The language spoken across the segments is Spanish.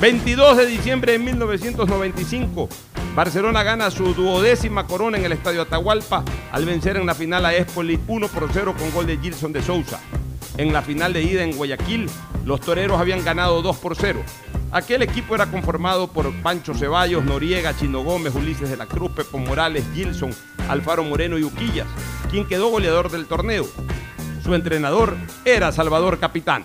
22 de diciembre de 1995, Barcelona gana su duodécima corona en el Estadio Atahualpa al vencer en la final a Espoli 1 por 0 con gol de Gilson de Sousa. En la final de ida en Guayaquil, los toreros habían ganado 2 por 0. Aquel equipo era conformado por Pancho Ceballos, Noriega, Chino Gómez, Ulises de la Cruz, Pepo Morales, Gilson, Alfaro Moreno y Uquillas, quien quedó goleador del torneo. Su entrenador era Salvador Capitán.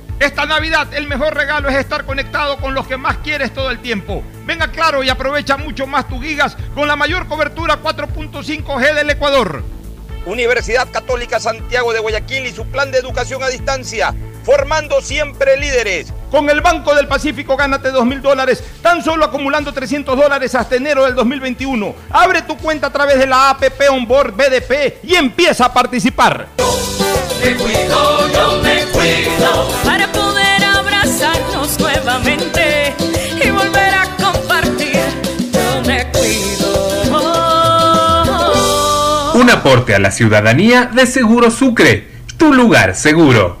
Esta Navidad el mejor regalo es estar conectado con los que más quieres todo el tiempo. Venga claro y aprovecha mucho más tus gigas con la mayor cobertura 4.5G del Ecuador. Universidad Católica Santiago de Guayaquil y su plan de educación a distancia, formando siempre líderes. Con el Banco del Pacífico gánate 2 mil dólares, tan solo acumulando 300 dólares hasta enero del 2021. Abre tu cuenta a través de la APP Onboard BDP y empieza a participar. Me cuido, yo me cuido. Para abrazarnos nuevamente y volver a compartir, yo me cuido. Un aporte a la ciudadanía de Seguro Sucre, tu lugar seguro.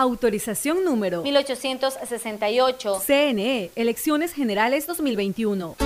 Autorización número 1868. CNE, Elecciones Generales 2021.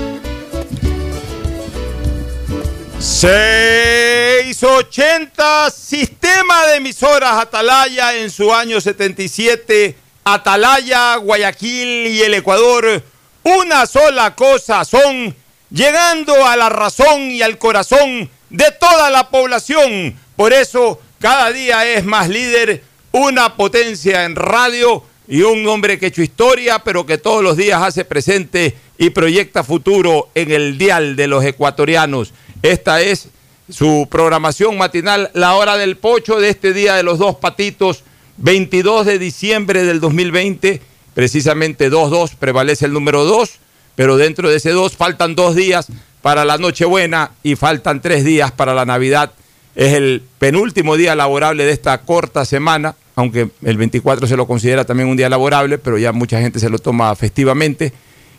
680 Sistema de emisoras Atalaya en su año 77. Atalaya, Guayaquil y el Ecuador. Una sola cosa son llegando a la razón y al corazón de toda la población. Por eso cada día es más líder, una potencia en radio y un hombre que ha hecho historia, pero que todos los días hace presente y proyecta futuro en el dial de los ecuatorianos. Esta es su programación matinal, la hora del pocho de este día de los dos patitos, 22 de diciembre del 2020, precisamente 2-2, prevalece el número 2, pero dentro de ese 2 faltan dos días para la Nochebuena y faltan tres días para la Navidad. Es el penúltimo día laborable de esta corta semana, aunque el 24 se lo considera también un día laborable, pero ya mucha gente se lo toma festivamente.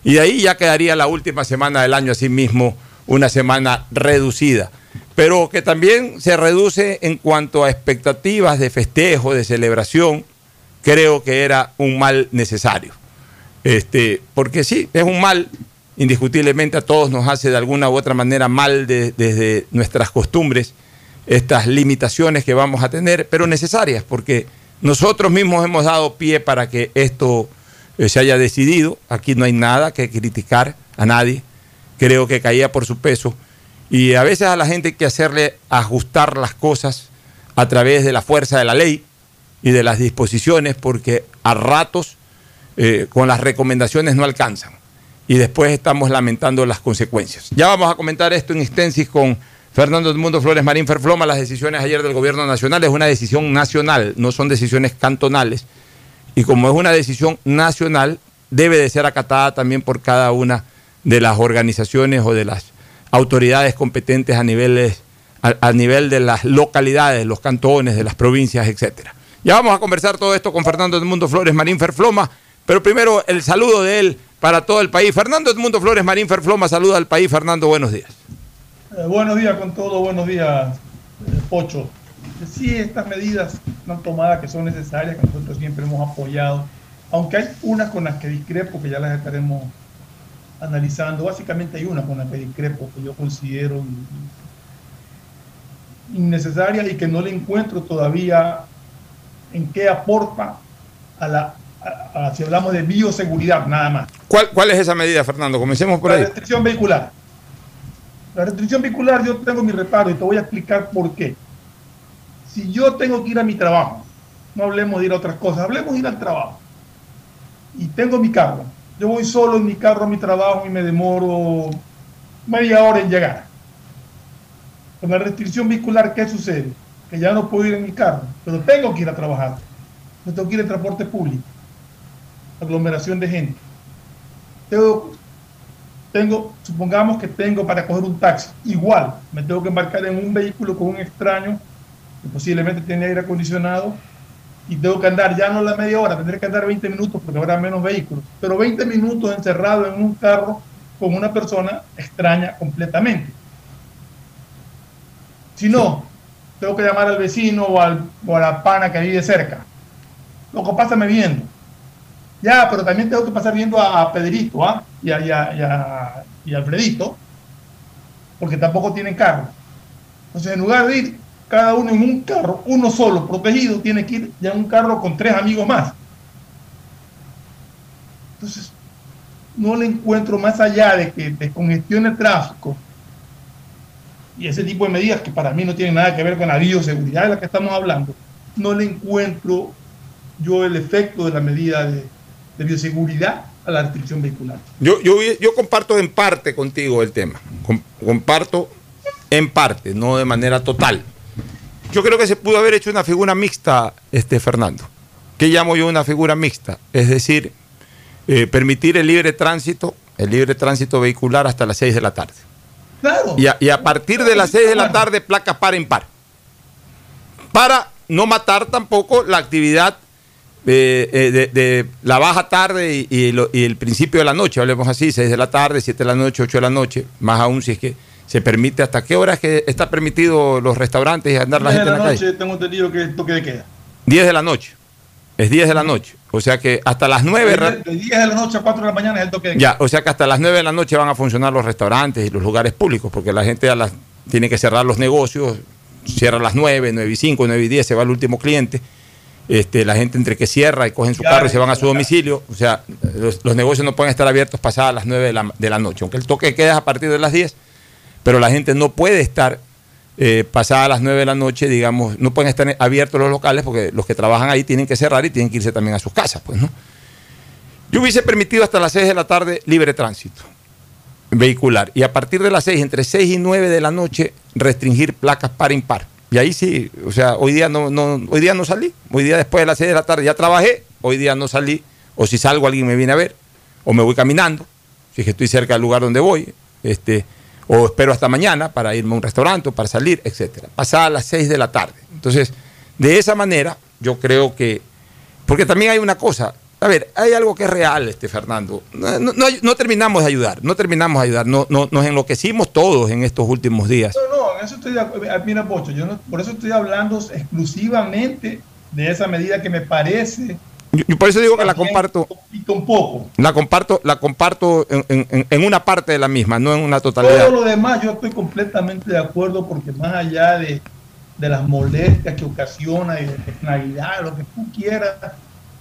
Y de ahí ya quedaría la última semana del año, así mismo, una semana reducida pero que también se reduce en cuanto a expectativas de festejo, de celebración, creo que era un mal necesario. Este, porque sí, es un mal, indiscutiblemente a todos nos hace de alguna u otra manera mal desde nuestras costumbres, estas limitaciones que vamos a tener, pero necesarias, porque nosotros mismos hemos dado pie para que esto eh, se haya decidido, aquí no hay nada que criticar a nadie, creo que caía por su peso y a veces a la gente hay que hacerle ajustar las cosas a través de la fuerza de la ley y de las disposiciones, porque a ratos eh, con las recomendaciones no alcanzan. Y después estamos lamentando las consecuencias. Ya vamos a comentar esto en extensis con Fernando Edmundo Flores Marín Ferfloma, las decisiones ayer del gobierno nacional es una decisión nacional, no son decisiones cantonales. Y como es una decisión nacional, debe de ser acatada también por cada una de las organizaciones o de las autoridades competentes a, niveles, a, nivel de las localidades, los cantones, de las provincias, etcétera. Ya vamos a conversar todo esto con Fernando Edmundo Flores Marín Ferfloma, pero primero el saludo de él para todo el país. Fernando Edmundo Flores Marín Ferfloma saluda al país. Fernando, buenos días. Eh, buenos días con todo, buenos días, eh, Pocho. Sí, estas medidas no tomadas que son necesarias, que nosotros siempre hemos apoyado, aunque hay unas con las que discrepo, que ya las estaremos analizando. Básicamente hay una con la que discrepo, que yo considero innecesaria y que no le encuentro todavía en qué aporta a la, si hablamos de bioseguridad, nada más. ¿Cuál, ¿Cuál es esa medida, Fernando? Comencemos por la ahí. La restricción vehicular. La restricción vehicular yo tengo mi reparo y te voy a explicar por qué. Si yo tengo que ir a mi trabajo, no hablemos de ir a otras cosas, hablemos de ir al trabajo. Y tengo mi carro. Yo voy solo en mi carro a mi trabajo y me demoro media hora en llegar. Con la restricción vehicular, ¿qué sucede? Que ya no puedo ir en mi carro, pero tengo que ir a trabajar. No tengo que ir en transporte público. Aglomeración de gente. Tengo, tengo, supongamos que tengo para coger un taxi. Igual, me tengo que embarcar en un vehículo con un extraño que posiblemente tiene aire acondicionado y tengo que andar ya no la media hora, tendré que andar 20 minutos porque habrá menos vehículos, pero 20 minutos encerrado en un carro con una persona extraña completamente. Si no, tengo que llamar al vecino o, al, o a la pana que vive cerca. Loco, pásame viendo. Ya, pero también tengo que pasar viendo a, Pedrito ¿ah? y, a, y, a, y, a, Alfredito, porque tampoco tienen carro. Entonces, en lugar de ir cada uno en un carro, uno solo, protegido, tiene que ir ya en un carro con tres amigos más. Entonces, no le encuentro más allá de que descongestione el tráfico y ese tipo de medidas que para mí no tienen nada que ver con la bioseguridad de la que estamos hablando, no le encuentro yo el efecto de la medida de, bioseguridad a la restricción vehicular. Yo, yo, yo comparto en parte contigo el tema, comparto en parte, no de manera total. Yo creo que se pudo haber hecho una figura mixta, este Fernando. ¿Qué llamo yo una figura mixta? Es decir, eh, permitir el libre tránsito, el libre tránsito vehicular hasta las 6 de la tarde. Claro. Y a, partir de las 6 de la tarde, placas par en par. Para no matar tampoco la actividad eh, eh, de, la baja tarde y, el principio de la noche, hablemos así, 6 de la tarde, 7 de la noche, 8 de la noche, más aún si es que se permite, ¿hasta qué hora es que está permitido los restaurantes y andar la gente en la noche, Tengo entendido que es toque de queda. 10 de la noche. Es 10 de la noche. O sea que hasta las 9. De, 10 de la noche a 4 de la mañana es el toque de queda. Ya, o sea que hasta las 9 de la noche van a funcionar los restaurantes y los lugares públicos, porque la gente a las, tiene que cerrar los negocios, cierra a las 9, 9 y 5, 9 y 10, se va el último cliente. Este, la gente entre que cierra y cogen su carro y se van a su domicilio. O sea, los, negocios no pueden estar abiertos pasadas las 9 de la, de la noche, aunque el toque queda a partir de las 10 pero la gente no puede estar eh, pasada las 9 de la noche, digamos, no pueden estar abiertos los locales porque los que trabajan ahí tienen que cerrar y tienen que irse también a sus casas, pues, ¿no? Yo hubiese permitido hasta las 6 de la tarde libre tránsito vehicular y a partir de las 6, entre 6 y 9 de la noche, restringir placas par impar. Y ahí sí, o sea, hoy día no, no, hoy día no salí, hoy día después de las 6 de la tarde ya trabajé, hoy día no salí, o si salgo alguien me viene a ver, o me voy caminando, si es que estoy cerca del lugar donde voy, este, o espero hasta mañana para irme a un restaurante, para salir, etcétera. Pasada las 6 de la tarde. Entonces, de esa manera, yo creo que. Porque también hay una cosa. A ver, hay algo que es real, este Fernando. No, terminamos de ayudar, no terminamos de ayudar. No, nos enloquecimos todos en estos últimos días. No, no, en eso estoy de acuerdo. Eh, mira, Pocho, yo por eso estoy hablando exclusivamente de esa medida que me parece yo, por eso digo que la comparto. Un poco. La comparto, la comparto en, una parte de la misma, no en una totalidad. Todo lo demás yo estoy completamente de acuerdo porque más allá de, las molestias que ocasiona y de personalidad, lo que tú quieras,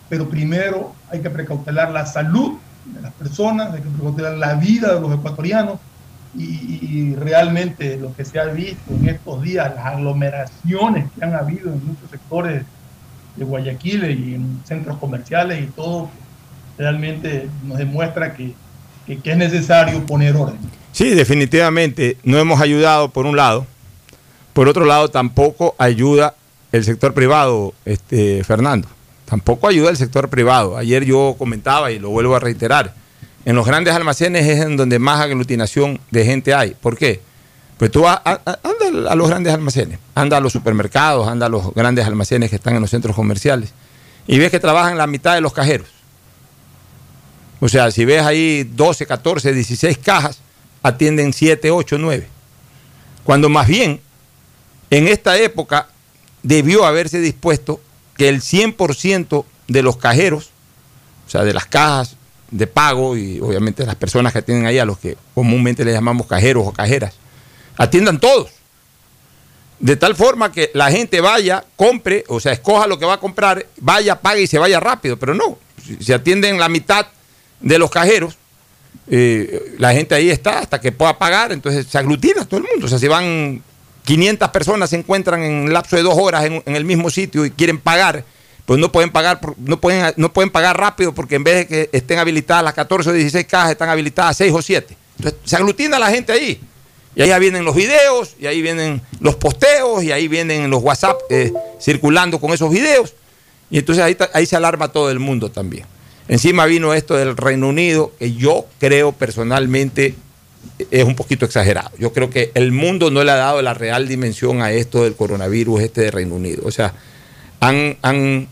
pero primero hay que precautelar la salud de las personas, hay que precautelar la vida de los ecuatorianos y, realmente lo que se ha visto en estos días, las aglomeraciones que han habido en muchos sectores de Guayaquil y en centros comerciales y todo, realmente nos demuestra que, es necesario poner orden. Sí, definitivamente. No hemos ayudado, por un lado, Por otro lado, tampoco ayuda el sector privado, este, Fernando. Tampoco ayuda el sector privado. Ayer yo comentaba y lo vuelvo a reiterar. En los grandes almacenes es en donde más aglutinación de gente hay. ¿Por qué? Pues tú a- a- anda a los grandes almacenes, anda a los supermercados, anda a los grandes almacenes que están en los centros comerciales y ves que trabajan la mitad de los cajeros. O sea, si ves ahí 12, 14, 16 cajas, atienden 7, 8, 9. Cuando más bien, en esta época, debió haberse dispuesto que el 100% de los cajeros, o sea, de las cajas de pago y obviamente las personas que tienen ahí, a los que comúnmente le llamamos cajeros o cajeras, atiendan todos. De tal forma que la gente vaya, compre, o sea, escoja lo que va a comprar, vaya, pague y se vaya rápido. Pero no, si se atienden la mitad de los cajeros, eh, la gente ahí está hasta que pueda pagar, entonces se aglutina todo el mundo. O sea, si van 500 personas se encuentran en lapso de dos horas en, el mismo sitio y quieren pagar, pues no pueden pagar, no pueden, no pueden pagar rápido porque en vez de que estén habilitadas las 14 o 16 cajas, están habilitadas 6 o 7. Entonces se aglutina la gente ahí. Y ahí vienen los videos, y ahí vienen los posteos, y ahí vienen los WhatsApp eh, circulando con esos videos. Y entonces ahí, ahí se alarma todo el mundo también. Encima vino esto del Reino Unido, que yo creo personalmente es un poquito exagerado. Yo creo que el mundo no le ha dado la real dimensión a esto del coronavirus este de Reino Unido. O sea, han, han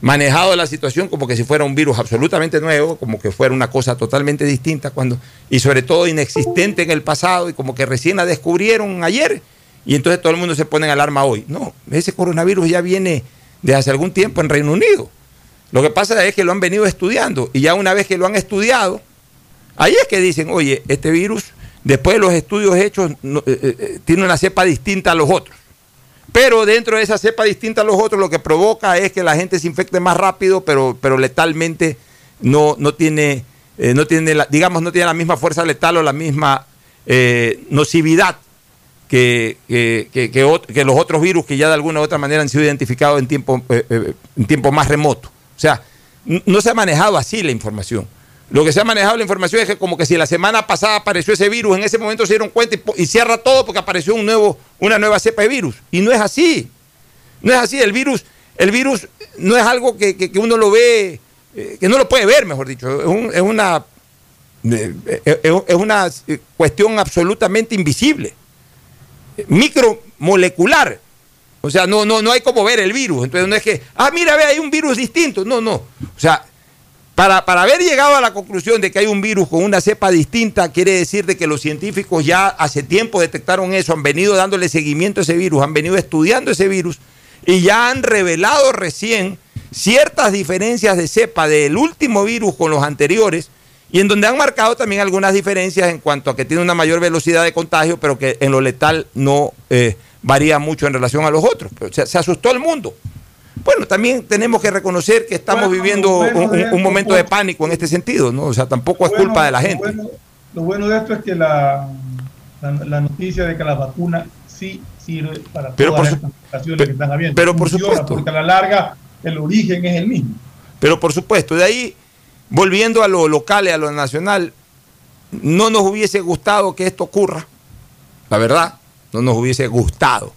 manejado la situación como que si fuera un virus absolutamente nuevo, como que fuera una cosa totalmente distinta, cuando, y sobre todo inexistente en el pasado, y como que recién la descubrieron ayer, y entonces todo el mundo se pone en alarma hoy. No, ese coronavirus ya viene desde hace algún tiempo en Reino Unido. Lo que pasa es que lo han venido estudiando, y ya una vez que lo han estudiado, ahí es que dicen, oye, este virus, después de los estudios hechos, no- eh, eh, tiene una cepa distinta a los otros. Pero dentro de esa cepa distinta a los otros, lo que provoca es que la gente se infecte más rápido, pero, pero letalmente no, no tiene, eh, no tiene la, digamos, no tiene la misma fuerza letal o la misma eh, nocividad que, que- los otros virus que ya de alguna u otra manera han sido identificados en tiempo, eh, eh, en tiempo más remoto. O sea, no se ha manejado así la información. Lo que se ha manejado la información es que como que si la semana pasada apareció ese virus, en ese momento se dieron cuenta y, cierra todo porque apareció un nuevo, una nueva cepa de virus. Y no es así. No es así. El virus, el virus no es algo que, que- uno lo ve, eh, que no lo puede ver, mejor dicho. Es, un- es una, eh, eh, es- es una cuestión absolutamente invisible, micromolecular. O sea, no, no, no hay como ver el virus. Entonces no es que, ah, mira, ve, hay un virus distinto. No, no. O sea, para, para haber llegado a la conclusión de que hay un virus con una cepa distinta, quiere decir de que los científicos ya hace tiempo detectaron eso, han venido dándole seguimiento a ese virus, han venido estudiando ese virus y ya han revelado recién ciertas diferencias de cepa del último virus con los anteriores y en donde han marcado también algunas diferencias en cuanto a que tiene una mayor velocidad de contagio, pero que en lo letal no eh, varía mucho en relación a los otros. Pero se- se asustó el mundo. Bueno, también tenemos que reconocer que estamos Bueno, viviendo bueno un, momento de pánico en este sentido, ¿no? O sea, tampoco es Bueno, culpa de la gente. lo bueno de esto es que la, la, la noticia de que la vacuna sí sirve para Pero todas por estas su- mutaciones pe- que están habiendo. pero por Funciona, supuesto. Porque a la larga el origen es el mismo. Pero por supuesto, de ahí, volviendo a lo local y a lo nacional, no nos hubiese gustado que esto ocurra. La verdad, no nos hubiese gustado.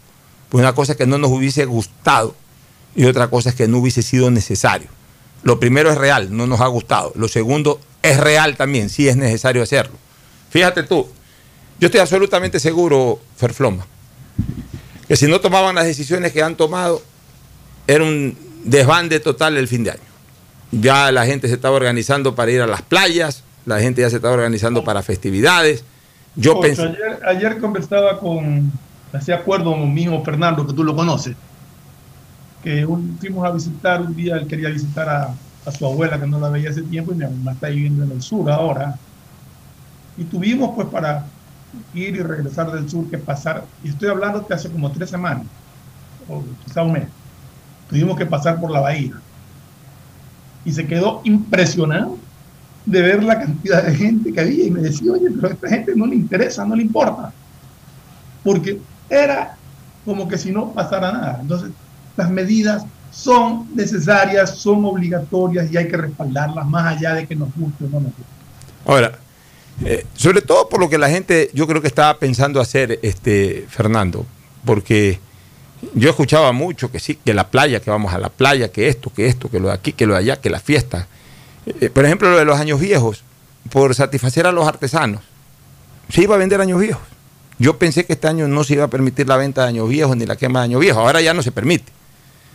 Pues una cosa que no nos hubiese gustado y otra cosa es que no hubiese sido necesario. Lo primero es real, no nos ha gustado. Lo segundo es real también, sí es necesario hacerlo. Fíjate tú, yo estoy absolutamente seguro, Ferfloma, que si no tomaban las decisiones que han tomado, era un desbande total el fin de año. Ya la gente se estaba organizando para ir a las playas, la gente ya se estaba organizando para festividades. Yo Ocho, pensé, ayer, ayer conversaba con, hacía acuerdo con mi hijo Fernando, que tú lo conoces, que un- fuimos a visitar, un día él quería visitar a, a su abuela, que no la veía hace tiempo, y mi mamá está viviendo en el sur ahora. Y tuvimos pues para ir y regresar del sur que pasar, y estoy hablando de hace como tres semanas, o quizá un mes, tuvimos que pasar por la bahía. Y se quedó impresionado de ver la cantidad de gente que había y me decía, oye, pero a esta gente no le interesa, no le importa. Porque era como que si no pasara nada. Entonces, las medidas son necesarias, son obligatorias y hay que respaldarlas más allá de que nos guste o no nos guste. ahora, eh, sobre todo por lo que la gente, yo creo que estaba pensando hacer, este, Fernando, porque yo escuchaba mucho que sí, que la playa, que vamos a la playa, que esto, que esto, que lo de aquí, que lo de allá, que la fiesta. Eh, por ejemplo, lo de los años viejos, por satisfacer a los artesanos, se iba a vender años viejos. Yo pensé que este año no se iba a permitir la venta de años viejos ni la quema de años viejos. Ahora ya no se permite.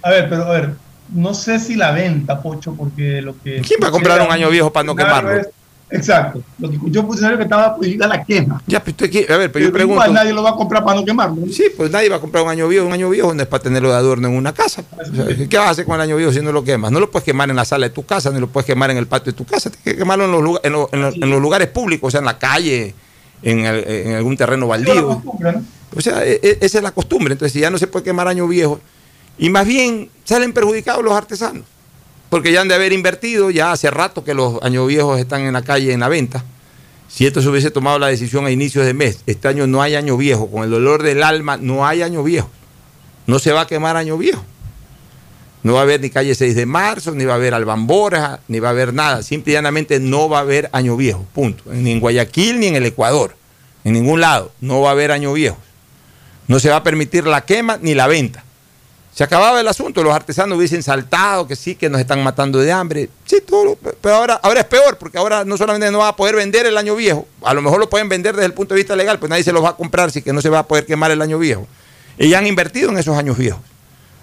A ver, pero a ver, no sé si la venta, Pocho, porque lo que... ¿Quién va a comprar un año viejo para no quemarlo? Es, exacto. Lo que escuchó funcionario que estaba prohibida la quema. Ya, pues usted, a ver, pero yo pregunto... Igual nadie lo va a comprar para no quemarlo. Sí, pues nadie va a comprar un año viejo. Un año viejo no es para tenerlo de adorno en una casa. O sea, ¿Qué vas a hacer con el año viejo si no lo quemas? No lo puedes quemar en la sala de tu casa, ni lo puedes quemar en el patio de tu casa. Tienes que quemarlo en los, lugar, en, los, en, los, en los lugares públicos, o sea, en la calle, en, el, en algún terreno baldío. ¿no? O sea, e, e, esa es la costumbre. Entonces, si ya no se puede quemar año viejo, y más bien salen perjudicados los artesanos, porque ya han de haber invertido, ya hace rato que los años viejos están en la calle en la venta. Si esto se hubiese tomado la decisión a inicios de mes, este año no hay año viejo, con el dolor del alma no hay año viejo. No se va a quemar año viejo. No va a haber ni calle 6 de marzo, ni va a haber Albambora, ni va a haber nada. Simple y llanamente no va a haber año viejo, punto. Ni en Guayaquil ni en el Ecuador. En ningún lado no va a haber año viejo. No se va a permitir la quema ni la venta. Se acababa el asunto, los artesanos hubiesen saltado, que sí, que nos están matando de hambre. Sí, todo, pero ahora, ahora es peor, porque ahora no solamente no va a poder vender el año viejo, a lo mejor lo pueden vender desde el punto de vista legal, pues nadie se los va a comprar, así que no se va a poder quemar el año viejo. Y ya han invertido en esos años viejos.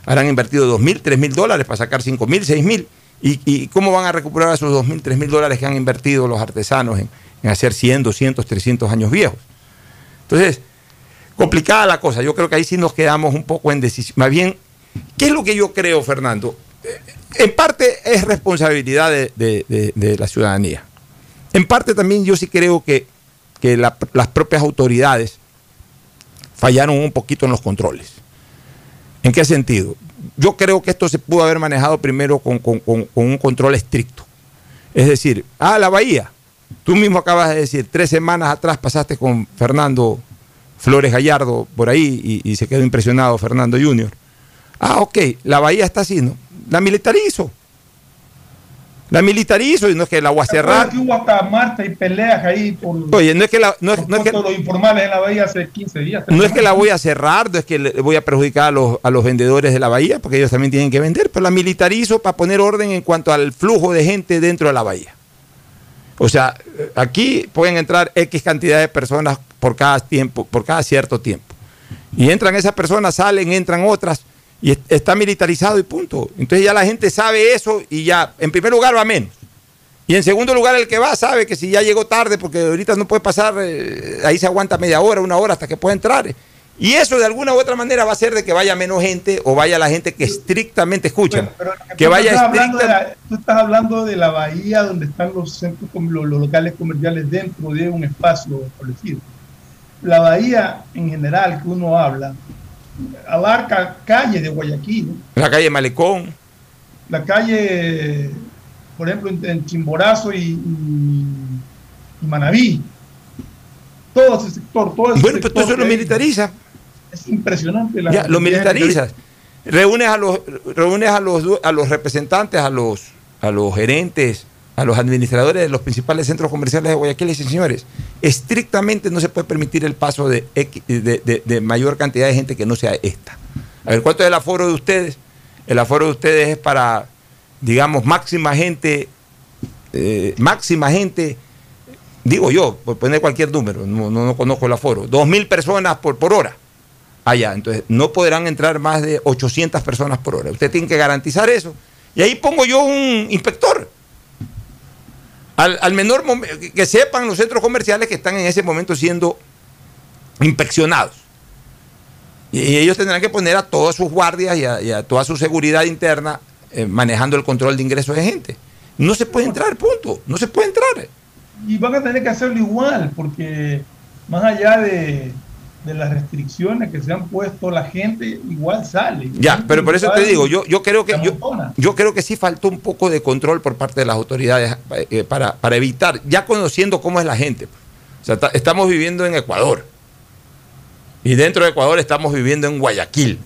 Ahora han invertido dos mil, tres mil dólares para sacar cinco mil, seis mil. ¿Y, ¿Y cómo van a recuperar esos dos mil, tres mil dólares que han invertido los artesanos en, en hacer 100, 200, 300 años viejos? Entonces, complicada la cosa. Yo creo que ahí sí nos quedamos un poco en decisión. Más bien, ¿qué es lo que yo creo, Fernando? En parte es responsabilidad de, la ciudadanía. En parte también yo sí creo que, que la, las propias autoridades fallaron un poquito en los controles. ¿En qué sentido? Yo creo que esto se pudo haber manejado primero con un control estricto. Es decir, ah, la bahía. Tú mismo acabas de decir, tres semanas atrás pasaste con Fernando Flores Gallardo por ahí y, y, se quedó impresionado Fernando Junior. Ah, ok, la bahía está así, ¿no? La militarizo. La militarizo y no es que la voy a cerrar. Hubo hasta y peleas ahí por, Oye, no es que la, no es, no es que, los informales en la bahía hace 15 días. No es que la voy a cerrar, no es que le voy a perjudicar a los, a los vendedores de la bahía, porque ellos también tienen que vender, pero la militarizo para poner orden en cuanto al flujo de gente dentro de la bahía. O sea, aquí pueden entrar X cantidad de personas por cada tiempo, por cada cierto tiempo. Y entran esas personas, salen, entran otras, y está militarizado y punto. Entonces ya la gente sabe eso y ya, en primer lugar, va menos. Y en segundo lugar, el que va sabe que si ya llegó tarde, porque ahorita no puede pasar, eh, ahí se aguanta media hora, una hora hasta que pueda entrar. Y eso de alguna u otra manera va a hacer de que vaya menos gente o vaya la gente que estrictamente escucha. Pero que vaya estás hablando de estricta... la- tú estás hablando de la bahía donde están los centros, los, los locales comerciales dentro de un espacio establecido. La bahía en general que uno habla abarca calles de Guayaquil. La calle Malecón. la calle, por ejemplo, en, Chimborazo y, y- y Manabí. Todo ese sector, todo ese Bueno, pues sector eso lo militariza. Es impresionante. la Ya, lo militarizas. Reúnes a los, reúnes a los, a los representantes, a los, a los gerentes, a los administradores de los principales centros comerciales de Guayaquil y dicen, señores, estrictamente no se puede permitir el paso de, mayor cantidad de gente que no sea esta. A ver, ¿cuánto es el aforo de ustedes? El aforo de ustedes es para, digamos, máxima gente, eh, máxima gente, digo yo, por poner cualquier número, no, no, no conozco el aforo, dos mil personas por, por hora allá. Entonces, no podrán entrar más de 800 personas por hora. Usted tiene que garantizar eso. Y ahí pongo yo un inspector. Al, al menor que- sepan los centros comerciales que están en ese momento siendo inspeccionados. Y, ellos tendrán que poner a todas sus guardias y a, y a toda su seguridad interna eh, manejando el control de ingresos de gente. No se puede entrar, punto. No se puede entrar. y van a tener que hacerlo igual, porque más allá de, de las restricciones que se han puesto, la gente igual sale. Ya, pero por eso te digo, yo, yo creo que yo, yo creo que sí faltó un poco de control por parte de las autoridades eh, para, para evitar, ya conociendo cómo es la gente. O sea, ta- estamos viviendo en Ecuador. Y dentro de Ecuador estamos viviendo en Guayaquil,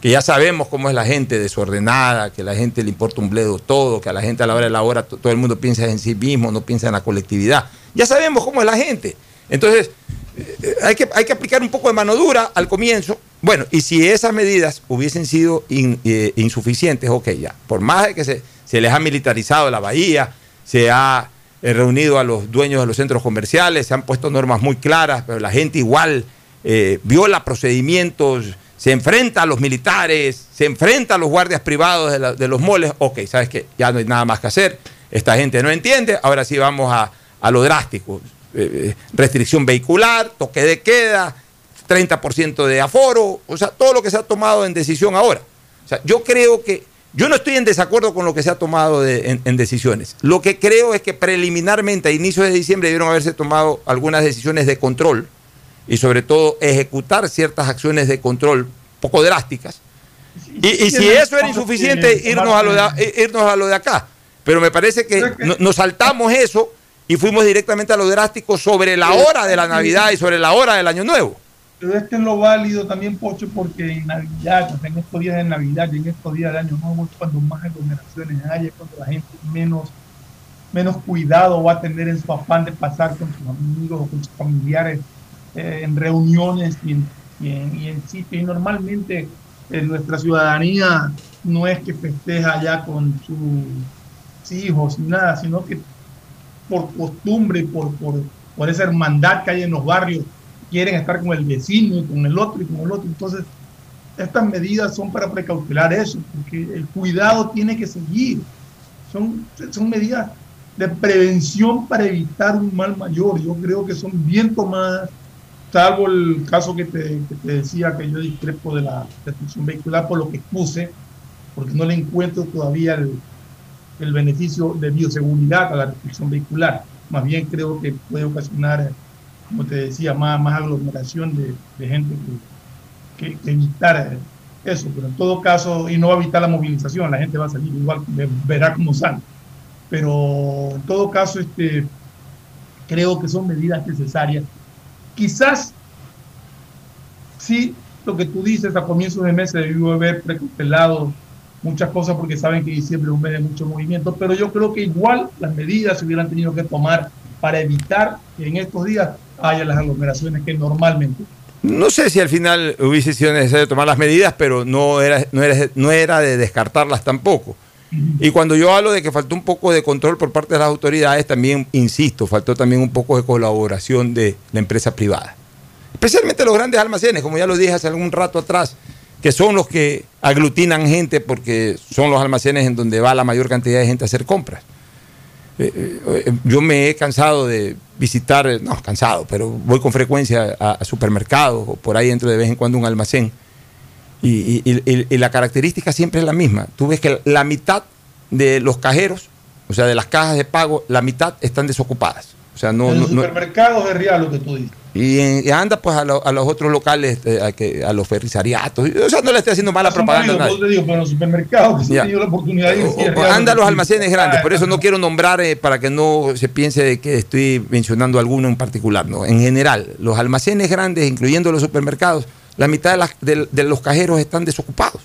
que ya sabemos cómo es la gente desordenada, que a la gente le importa un bledo todo, que a la gente a la hora de la hora to- todo el mundo piensa en sí mismo, no piensa en la colectividad. Ya sabemos cómo es la gente. Entonces, hay, que, hay que aplicar un poco de mano dura al comienzo. Bueno, y si esas medidas hubiesen sido eh, insuficientes, ok, ya. Por más de que se, se les ha militarizado la bahía, se ha eh, reunido a los dueños de los centros comerciales, se han puesto normas muy claras, pero la gente igual eh, viola procedimientos, se enfrenta a los militares, se enfrenta a los guardias privados de, de los moles. Ok, sabes que ya no hay nada más que hacer. Esta gente no entiende. Ahora sí vamos a, a lo drástico. Eh, eh, restricción vehicular, toque de queda, 30% de aforo, o sea, todo lo que se ha tomado en decisión ahora. O sea, yo creo que, yo no estoy en desacuerdo con lo que se ha tomado de- en, en decisiones. Lo que creo es que preliminarmente a inicios de diciembre debieron haberse tomado algunas decisiones de control y sobre todo ejecutar ciertas acciones de control poco drásticas. Y, y si eso era insuficiente, irnos a, lo de, irnos a lo de acá. Pero me parece que no- nos saltamos eso y fuimos directamente a lo drástico sobre la hora de la Navidad y sobre la hora del Año Nuevo. Pero es que es lo válido también, Pocho, porque en Navidad, o sea, en estos días de Navidad y en estos días del Año Nuevo, cuando más aglomeraciones hay, es cuando la gente menos, menos cuidado va a tener en su afán de pasar con sus amigos o con sus familiares eh, en reuniones y en, y en, y en sitios. Y normalmente en nuestra ciudadanía no es que festeja ya con sus hijos ni nada, sino que por costumbre, por, por, por esa hermandad que hay en los barrios, quieren estar con el vecino y con el otro y con el otro. Entonces, estas medidas son para precautelar eso, porque el cuidado tiene que seguir. Son, son medidas de prevención para evitar un mal mayor. Yo creo que son bien tomadas, salvo el caso que te, que te decía que yo discrepo de la restricción vehicular por lo que expuse, porque no le encuentro todavía el, el beneficio de bioseguridad a la restricción vehicular. Más bien creo que puede ocasionar, como te decía, más, más aglomeración de, gente que, evitar eso. Pero en todo caso, y no va a evitar la movilización, la gente va a salir igual, ve- verá cómo sale. Pero en todo caso, este, creo que son medidas necesarias. Quizás, sí, lo que tú dices a comienzos de mes se debió haber precautelado muchas cosas porque saben que diciembre es un mes de mucho movimiento, pero yo creo que igual las medidas se hubieran tenido que tomar para evitar que en estos días haya las aglomeraciones que normalmente. No sé si al final hubiese sido necesario tomar las medidas, pero no era, no era, no era de descartarlas tampoco. Y cuando yo hablo de que faltó un poco de control por parte de las autoridades, también insisto, faltó también un poco de colaboración de la empresa privada. Especialmente los grandes almacenes, como ya lo dije hace algún rato atrás, que son los que aglutinan gente porque son los almacenes en donde va la mayor cantidad de gente a hacer compras. Eh, eh, yo me he cansado de visitar, eh, no, cansado, pero voy con frecuencia a, supermercados o por ahí dentro de vez en cuando un almacén. Y- y la característica siempre es la misma. Tú ves que la mitad de los cajeros, o sea, de las cajas de pago, la mitad están desocupadas. O sea, no, en no- los no- supermercados es real lo que tú dices. y, en- y anda pues a, lo- a los otros locales, eh, a, que- a los ferrizariatos. O sea, no le estoy haciendo mala propaganda a válidos, nadie. te digo, pero en los supermercados que he tenido la oportunidad de O- o anda a lo los almacenes grandes, por Ah, eso no quiero nombrar eh, para que no se piense de que estoy mencionando alguno en particular. No, en general, los almacenes grandes, incluyendo los supermercados, la mitad de, las- de- de los cajeros están desocupados.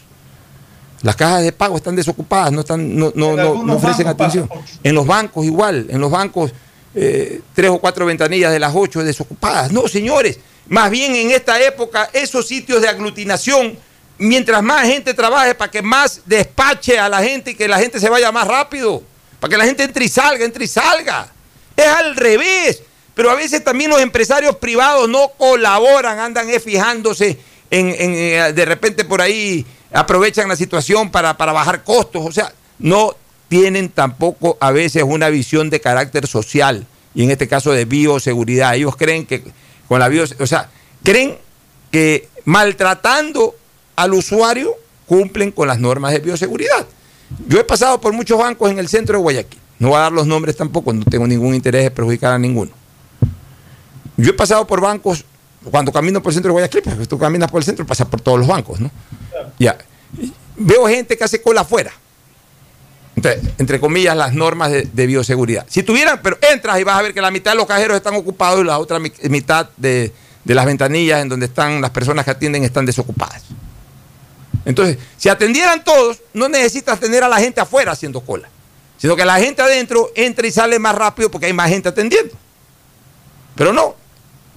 Las cajas de pago están desocupadas, no, están, no, no, no- no ofrecen atención. pasa, En los bancos igual, en los bancos eh, tres o cuatro ventanillas de las ocho desocupadas. No, señores, más bien en esta época esos sitios de aglutinación, mientras más gente trabaje para que más despache a la gente y que la gente se vaya más rápido, para que la gente entre y salga, entre y salga. Es al revés. Pero a veces también los empresarios privados no colaboran, andan fijándose en, en, eh, de repente por ahí aprovechan la situación para, para bajar costos. O sea, no tienen tampoco a veces una visión de carácter social y en este caso de bioseguridad. Ellos creen que con la bio, o sea, creen que maltratando al usuario cumplen con las normas de bioseguridad. Yo he pasado por muchos bancos en el centro de Guayaquil. No voy a dar los nombres tampoco, no tengo ningún interés de perjudicar a ninguno. Yo he pasado por bancos, cuando camino por el centro de Guayaquil, porque tú caminas por el centro, pasas por todos los bancos, ¿no? Ya. Veo gente que hace cola afuera. Entre comillas, las normas de, de bioseguridad. Si tuvieran, pero entras y vas a ver que la mitad de los cajeros están ocupados y la otra mi- mitad de, de las ventanillas en donde están las personas que atienden están desocupadas. Entonces, si atendieran todos, no necesitas tener a la gente afuera haciendo cola, sino que la gente adentro entra y sale más rápido porque hay más gente atendiendo. Pero no,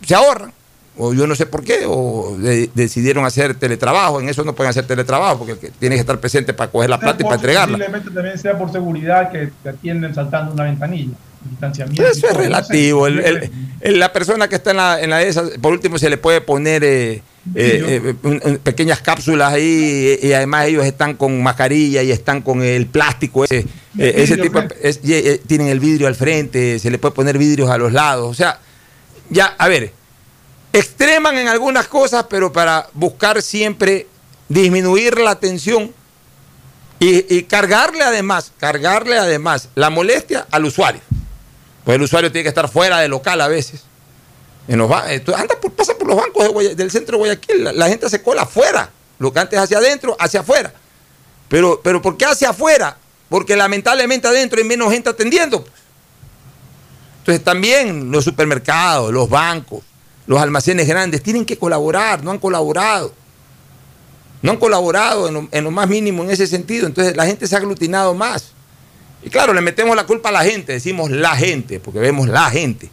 se ahorran. O yo no sé por qué, o de- decidieron hacer teletrabajo. En eso no pueden hacer teletrabajo porque el que estar presente para coger la plata y para entregarla. Posiblemente también sea por seguridad que te atienden saltando una ventanilla. Distanciamiento. Eso es relativo. El- el- el- la persona que está en la, en la de esas, por último, se le puede poner eh, eh, eh, pequeñas cápsulas ahí y, y además ellos están con mascarilla y están con el plástico ese, eh, ese tipo. es- tienen el vidrio al frente, se le puede poner vidrios a los lados. O sea, ya, a ver, extreman en algunas cosas, pero para buscar siempre disminuir la tensión y, cargarle además, cargarle además la molestia al usuario. Pues el usuario tiene que estar fuera del local a veces. En eh, anda por, pasa por los bancos del centro de Guayaquil, la, gente se cola afuera. Lo que antes hacia adentro, hacia afuera. Pero, pero ¿por qué hacia afuera? Porque lamentablemente adentro hay menos gente atendiendo. Entonces también los supermercados, los bancos, los almacenes grandes tienen que colaborar, no han colaborado. No han colaborado en lo, más mínimo en ese sentido. Entonces la gente se ha aglutinado más. Y claro, le metemos la culpa a la gente, decimos la gente, porque vemos la gente.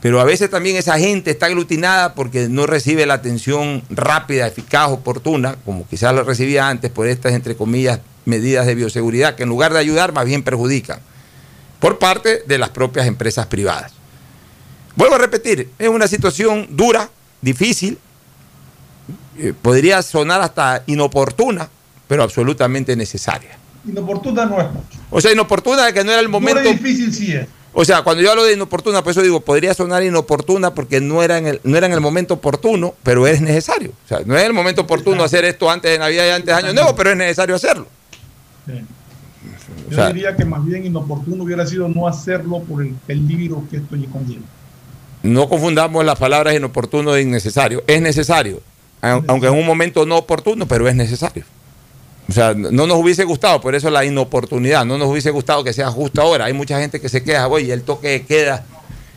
Pero a veces también esa gente está aglutinada porque no recibe la atención rápida, eficaz, oportuna, como quizás lo recibía antes por estas, entre comillas, medidas de bioseguridad, que en lugar de ayudar, más bien perjudican, por parte de las propias empresas privadas. Vuelvo a repetir, es una situación dura, difícil, eh, podría sonar hasta inoportuna, pero absolutamente necesaria. Inoportuna no es mucho. O sea, inoportuna que no era el momento. Dura y difícil sí es. O sea, cuando yo hablo de inoportuna, por eso digo, podría sonar inoportuna porque no era en el, no era en el momento oportuno, pero es necesario. O sea, no es el momento oportuno hacer esto antes de Navidad y antes de Año Nuevo, pero es necesario hacerlo. Sí. O Yo sea- diría que más bien inoportuno hubiera sido no hacerlo por el peligro que esto conlleva. No confundamos las palabras inoportuno e innecesario. Es necesario, au- aunque en un momento no oportuno, pero es necesario. O sea, no no nos hubiese gustado, por eso la inoportunidad, no nos hubiese gustado que sea justo ahora. Hay mucha gente que se queja, oye, el toque de queda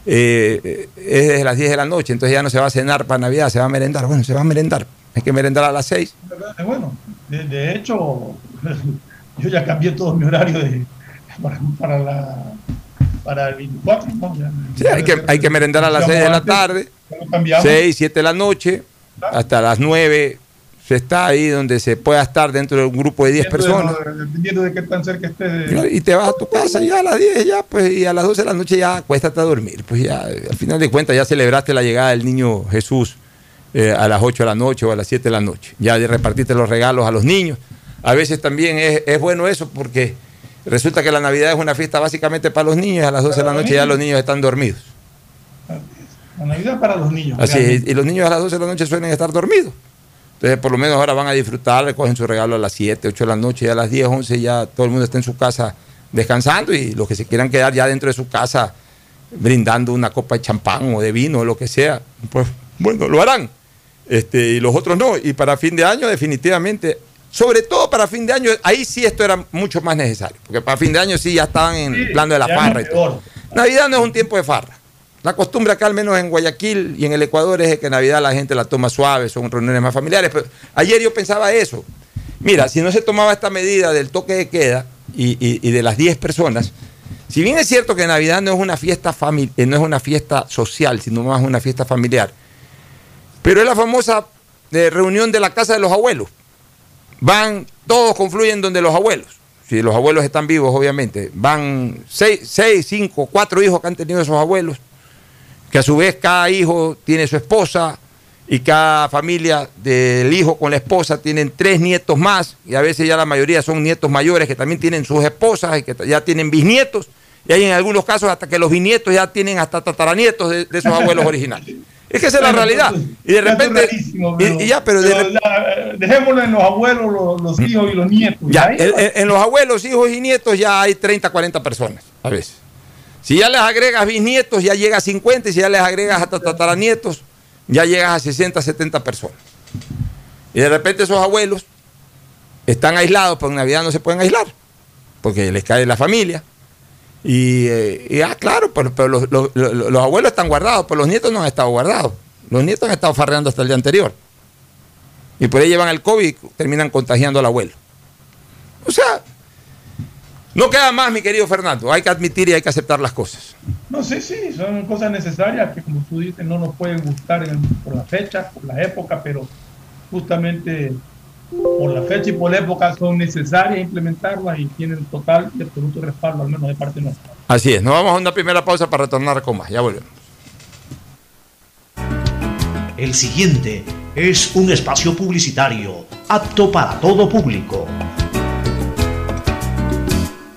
eh, es desde las 10 de la noche, entonces ya no se va a cenar para Navidad, se va a merendar. Bueno, se va a merendar, hay que merendar a las 6. Eh, Bueno, de, hecho, yo ya cambié todo mi horario para la, para el 24. ¿no? Sí, hay que, hay que merendar a las 6 de la tarde, ya lo cambiamos. 6, 7 de la noche, hasta las 9 se está ahí donde se pueda estar dentro de un grupo de 10 Dependiendo de- personas. Dependiendo de qué tan cerca esté de, Y te vas a tu casa ya a las 10 ya, pues, y a las 12 de la noche ya acuéstate a dormir. Pues ya, al final de cuentas, ya celebraste la llegada del niño Jesús eh, a las 8 de la noche o a las 7 de la noche. Ya repartiste los regalos a los niños. A veces también es, es bueno eso porque resulta que la Navidad es una fiesta básicamente para los niños y a las 12 de la noche ya los niños están dormidos. la Navidad para los niños. Así es, y los niños a las 12 de la noche suelen estar dormidos. Entonces, por lo menos ahora van a disfrutar, recogen su regalo a las 7, 8 de la noche, y a las 10, 11 ya todo el mundo está en su casa descansando y los que se quieran quedar ya dentro de su casa brindando una copa de champán o de vino o lo que sea, pues bueno, lo harán. Este, y los otros no. Y para fin de año, definitivamente, sobre todo para fin de año, ahí sí esto era mucho más necesario, porque para fin de año sí ya estaban en el plano de la farra y todo. Navidad no es un tiempo de farra. La costumbre acá, al menos en Guayaquil y en el Ecuador, es que Navidad la gente la toma suave, son reuniones más familiares. Pero ayer yo pensaba eso. Mira, si no se tomaba esta medida del toque de queda y, y- y de las 10 personas, si bien es cierto que Navidad no es una fiesta eh, no es una fiesta social, sino más una fiesta familiar, pero es la famosa eh, reunión de la casa de los abuelos. Van, todos confluyen donde los abuelos. Si los abuelos están vivos, obviamente. Van seis, seis, cinco, cuatro hijos que han tenido esos abuelos, que a su vez cada hijo tiene su esposa y cada familia del hijo con la esposa tienen tres nietos más y a veces ya la mayoría son nietos mayores que también tienen sus esposas y que ya tienen bisnietos y hay en algunos casos hasta que los bisnietos ya tienen hasta tataranietos de, de esos abuelos originales. Es que esa es la realidad. Y de repente... y- ya, pero de pero la- dejémoslo en los abuelos, los, los hijos y los nietos. Ya, en los abuelos, hijos y nietos ya hay 30, 40 personas a veces. Si ya les agregas bisnietos, ya llega a 50, y si ya les agregas hasta tataranietos, ya llegas a 60, 70 personas. Y de repente esos abuelos están aislados, pero en Navidad no se pueden aislar, porque les cae la familia. Y, eh, y, ah, claro, pero, pero los- los abuelos están guardados, pero los nietos no han estado guardados. Los nietos han estado farreando hasta el día anterior. Y por ahí llevan el COVID y terminan contagiando al abuelo. O sea, No queda más, mi querido Fernando. Hay que admitir y hay que aceptar las cosas. No, sí, sí, son cosas necesarias que, como tú dices, no nos pueden gustar por la fecha, por la época, pero justamente por la fecha y por la época son necesarias implementarlas y tienen total y absoluto respaldo, al menos de parte nuestra. Así es, nos vamos a una primera pausa para retornar con más. Ya volvemos. El siguiente es un espacio publicitario apto para todo público.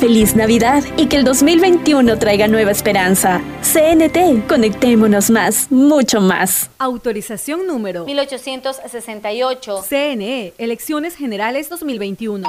Feliz Navidad y que el 2021 traiga nueva esperanza. CNT, conectémonos más, mucho más. Autorización número 1868. CNE, Elecciones Generales 2021.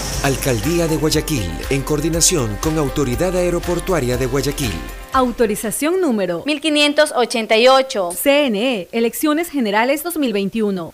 Alcaldía de Guayaquil, en coordinación con Autoridad Aeroportuaria de Guayaquil. Autorización número 1588. CNE, Elecciones Generales 2021.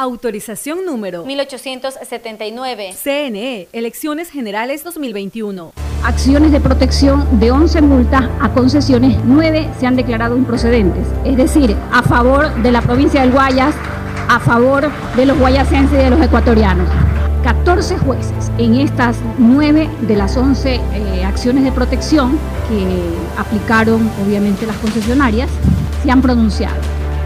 Autorización número 1879. CNE, Elecciones Generales 2021. Acciones de protección de 11 multas a concesiones, 9 se han declarado improcedentes. Es decir, a favor de la provincia del Guayas, a favor de los guayasenses y de los ecuatorianos. 14 jueces en estas 9 de las 11 eh, acciones de protección que aplicaron obviamente las concesionarias se han pronunciado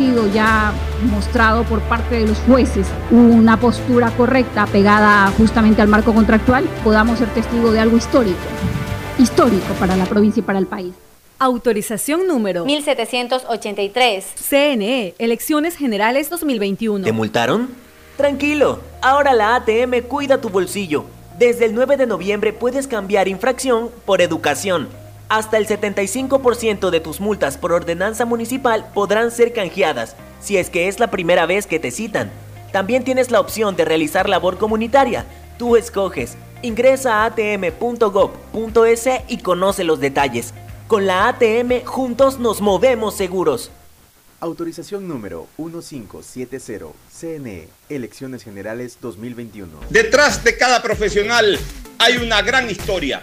sido ya mostrado por parte de los jueces una postura correcta pegada justamente al marco contractual, podamos ser testigo de algo histórico, histórico para la provincia y para el país. Autorización número 1783. CNE, Elecciones Generales 2021. ¿Te multaron? Tranquilo, ahora la ATM cuida tu bolsillo. Desde el 9 de noviembre puedes cambiar infracción por educación hasta el 75% de tus multas por ordenanza municipal podrán ser canjeadas si es que es la primera vez que te citan. También tienes la opción de realizar labor comunitaria. Tú escoges. Ingresa a atm.gov.es y conoce los detalles. Con la ATM juntos nos movemos seguros. Autorización número 1570. CNE. Elecciones Generales 2021. Detrás de cada profesional hay una gran historia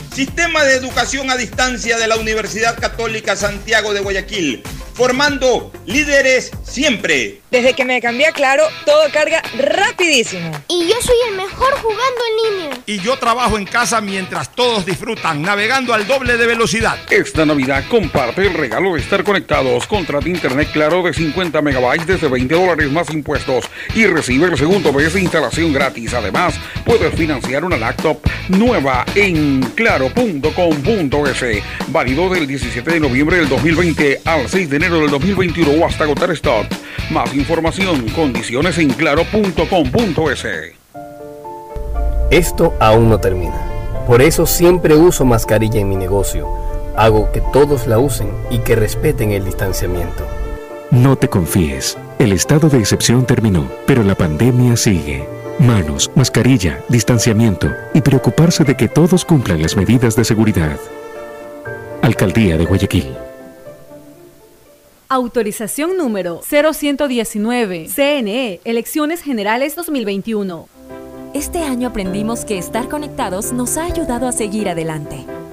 Sistema de educación a distancia de la Universidad Católica Santiago de Guayaquil formando líderes siempre. Desde que me cambié a Claro, todo carga rapidísimo. Y yo soy el mejor jugando en línea. Y yo trabajo en casa mientras todos disfrutan, navegando al doble de velocidad. Esta Navidad comparte el regalo de estar conectados. Contrata internet Claro de 50 megabytes desde 20 dólares más impuestos y recibe el segundo mes de instalación gratis. Además, puedes financiar una laptop nueva en claro.com.es. Válido del 17 de noviembre del 2020 al 6 de enero del 2021 o hasta agotar stock. Más información, condiciones en claro.com.es. Esto aún no termina Por eso siempre uso mascarilla en mi negocio. Hago que todos la usen y que respeten el distanciamiento. No te confíes. El estado de excepción terminó, pero la pandemia sigue. Manos, mascarilla, distanciamiento y preocuparse de que todos cumplan las medidas de seguridad. Alcaldía de Guayaquil. Autorización número 0119. CNE, Elecciones Generales 2021. Este año aprendimos que estar conectados nos ha ayudado a seguir adelante.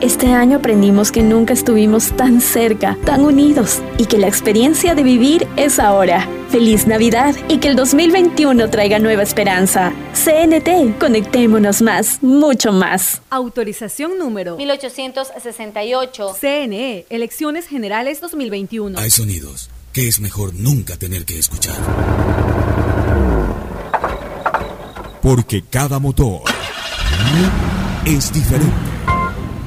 Este año aprendimos que nunca estuvimos tan cerca, tan unidos y que la experiencia de vivir es ahora. Feliz Navidad y que el 2021 traiga nueva esperanza. CNT, conectémonos más, mucho más. Autorización número 1868. CNE, Elecciones Generales 2021. Hay sonidos que es mejor nunca tener que escuchar. Porque cada motor es diferente.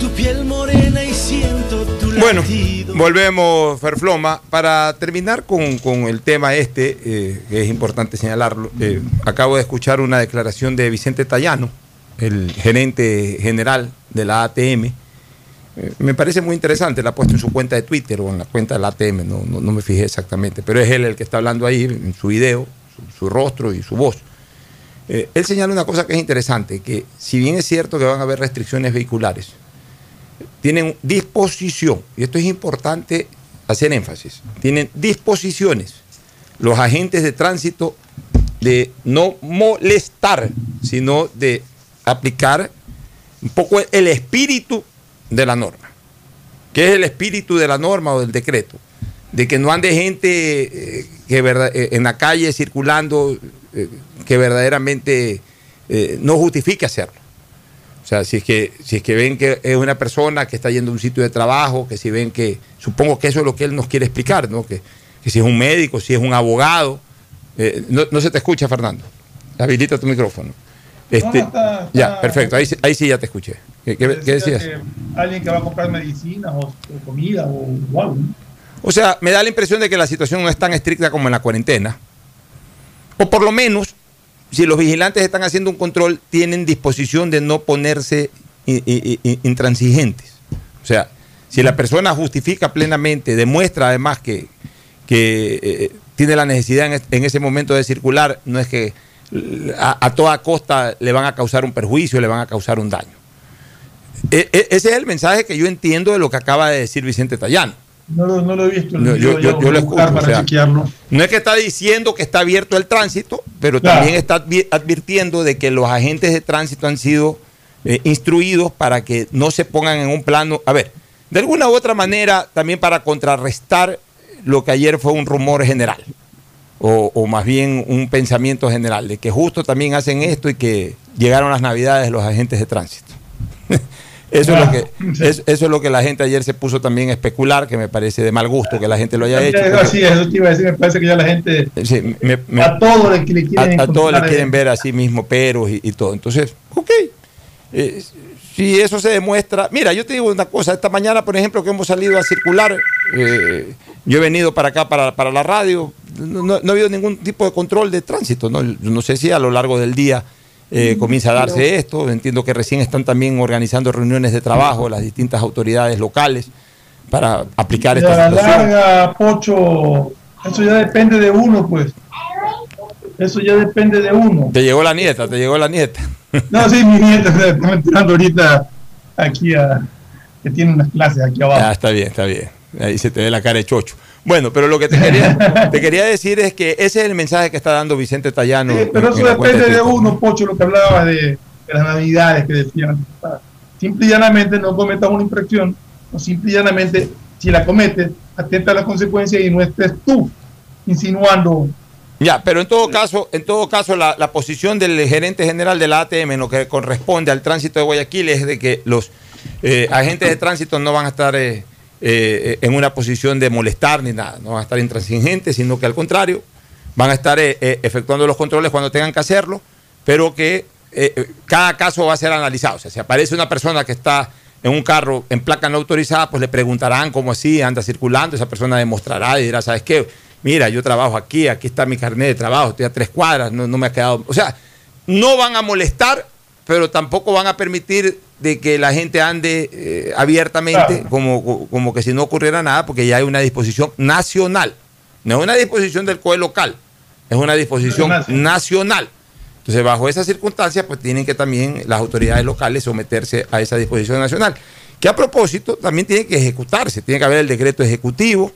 tu piel morena y siento tu Bueno, latido. volvemos, Ferfloma. Para terminar con, con el tema este, eh, que es importante señalarlo, eh, acabo de escuchar una declaración de Vicente Tallano, el gerente general de la ATM. Eh, me parece muy interesante, la ha puesto en su cuenta de Twitter o en la cuenta de la ATM, no, no, no me fijé exactamente, pero es él el que está hablando ahí en su video, su, su rostro y su voz. Eh, él señala una cosa que es interesante, que si bien es cierto que van a haber restricciones vehiculares, tienen disposición, y esto es importante hacer énfasis, tienen disposiciones los agentes de tránsito de no molestar, sino de aplicar un poco el espíritu de la norma. ¿Qué es el espíritu de la norma o del decreto? De que no ande gente eh, que eh, en la calle circulando eh, que verdaderamente no justifique hacerlo. O sea, si es, que, si es que ven que es una persona que está yendo a un sitio de trabajo, que si ven que, supongo que eso es lo que él nos quiere explicar, ¿no? Que, que si es un médico, si es un abogado. eh, no, no se te escucha, Fernando. Habilita tu micrófono. Este, No, está- está- ya, perfecto, ahí, sí- ahí sí ya te escuché. ¿Qué, qué- qué Decía decías? que alguien que va a comprar medicinas o, o comida o, o algo. ¿no? O sea, me da la impresión de que la situación no es tan estricta como en la cuarentena. O por lo menos, si los vigilantes están haciendo un control, tienen disposición de no ponerse i- i- i- intransigentes. O sea, si la persona justifica plenamente, demuestra además que, que eh, tiene la necesidad en, es- en ese momento de circular, no es que eh, a, a toda costa le van a causar un perjuicio, le van a causar un daño. E- e- ese es el mensaje que yo entiendo de lo que acaba de decir Vicente Tallano. No lo, no lo he visto. No, yo, yo- lo escucho. o para sea, no es que está diciendo que está abierto el tránsito, pero Claro. también está advi- advirtiendo de que los agentes de tránsito han sido eh, instruidos para que no se pongan en un plano. A ver, de alguna u otra manera, también para contrarrestar lo que ayer fue un rumor general, o, o más bien un pensamiento general, de que justo también hacen esto y que llegaron las navidades los agentes de tránsito. Eso, es lo que, es- eso es lo que la gente ayer se puso también a especular, que me parece de mal gusto que la gente lo haya hecho. Así es, eso te iba a decir, me parece que ya la gente, Sí, me- me- a todo le, le quieren a, a todos le quieren ver así mismo peros y, y todo. Entonces, ok. Eh, si eso se demuestra. Mira, yo te digo una cosa. Esta mañana, por ejemplo, que hemos salido a circular, eh, yo he venido para acá, para, para la radio. No, no- no ha habido ningún tipo de control de tránsito. No, no sé si a lo largo del día eh, comienza a darse esto. Entiendo que recién están también organizando reuniones de trabajo las distintas autoridades locales para aplicar esta a la situación. larga, Pocho, eso ya depende de uno, pues. Eso ya depende de uno. Te llegó la nieta, te llegó la nieta. No, sí, mi nieta está entrando ahorita aquí a que tiene unas clases aquí abajo. Ah, está bien, está bien. Ahí se te ve la cara de chocho. Bueno, pero lo que te quería, te quería decir es que ese es el mensaje que está dando Vicente Tallano. Sí, pero eso depende de uno, Pocho, lo que hablaba de, de las navidades que decían. Simple y llanamente no cometas una infracción, o simple y llanamente, si la cometes, atenta a las consecuencias y no estés tú insinuando. Ya, pero en todo caso, en todo caso, la, la posición del gerente general de la ATM en lo que corresponde al tránsito de Guayaquil es de que los eh, agentes de tránsito no van a estar eh, eh, en una posición de molestar ni nada, no van a estar intransigentes, sino que al contrario, van a estar eh, eh, efectuando los controles cuando tengan que hacerlo, pero que cada caso va a ser analizado. O sea, si aparece una persona que está en un carro en placa no autorizada, pues le preguntarán cómo así anda circulando, esa persona demostrará y dirá, ¿sabes qué? Mira, yo trabajo aquí, aquí está mi carnet de trabajo, estoy a tres cuadras, no, no me ha quedado... O sea, no van a molestar, pero tampoco van a permitir de que la gente ande eh, abiertamente como, como que si no ocurriera nada, porque ya hay una disposición nacional. No es una disposición del COE local, es una disposición nacional. Entonces, bajo esas circunstancias, pues tienen que también las autoridades locales someterse a esa disposición nacional. Que a propósito, también tiene que ejecutarse, tiene que haber el decreto ejecutivo.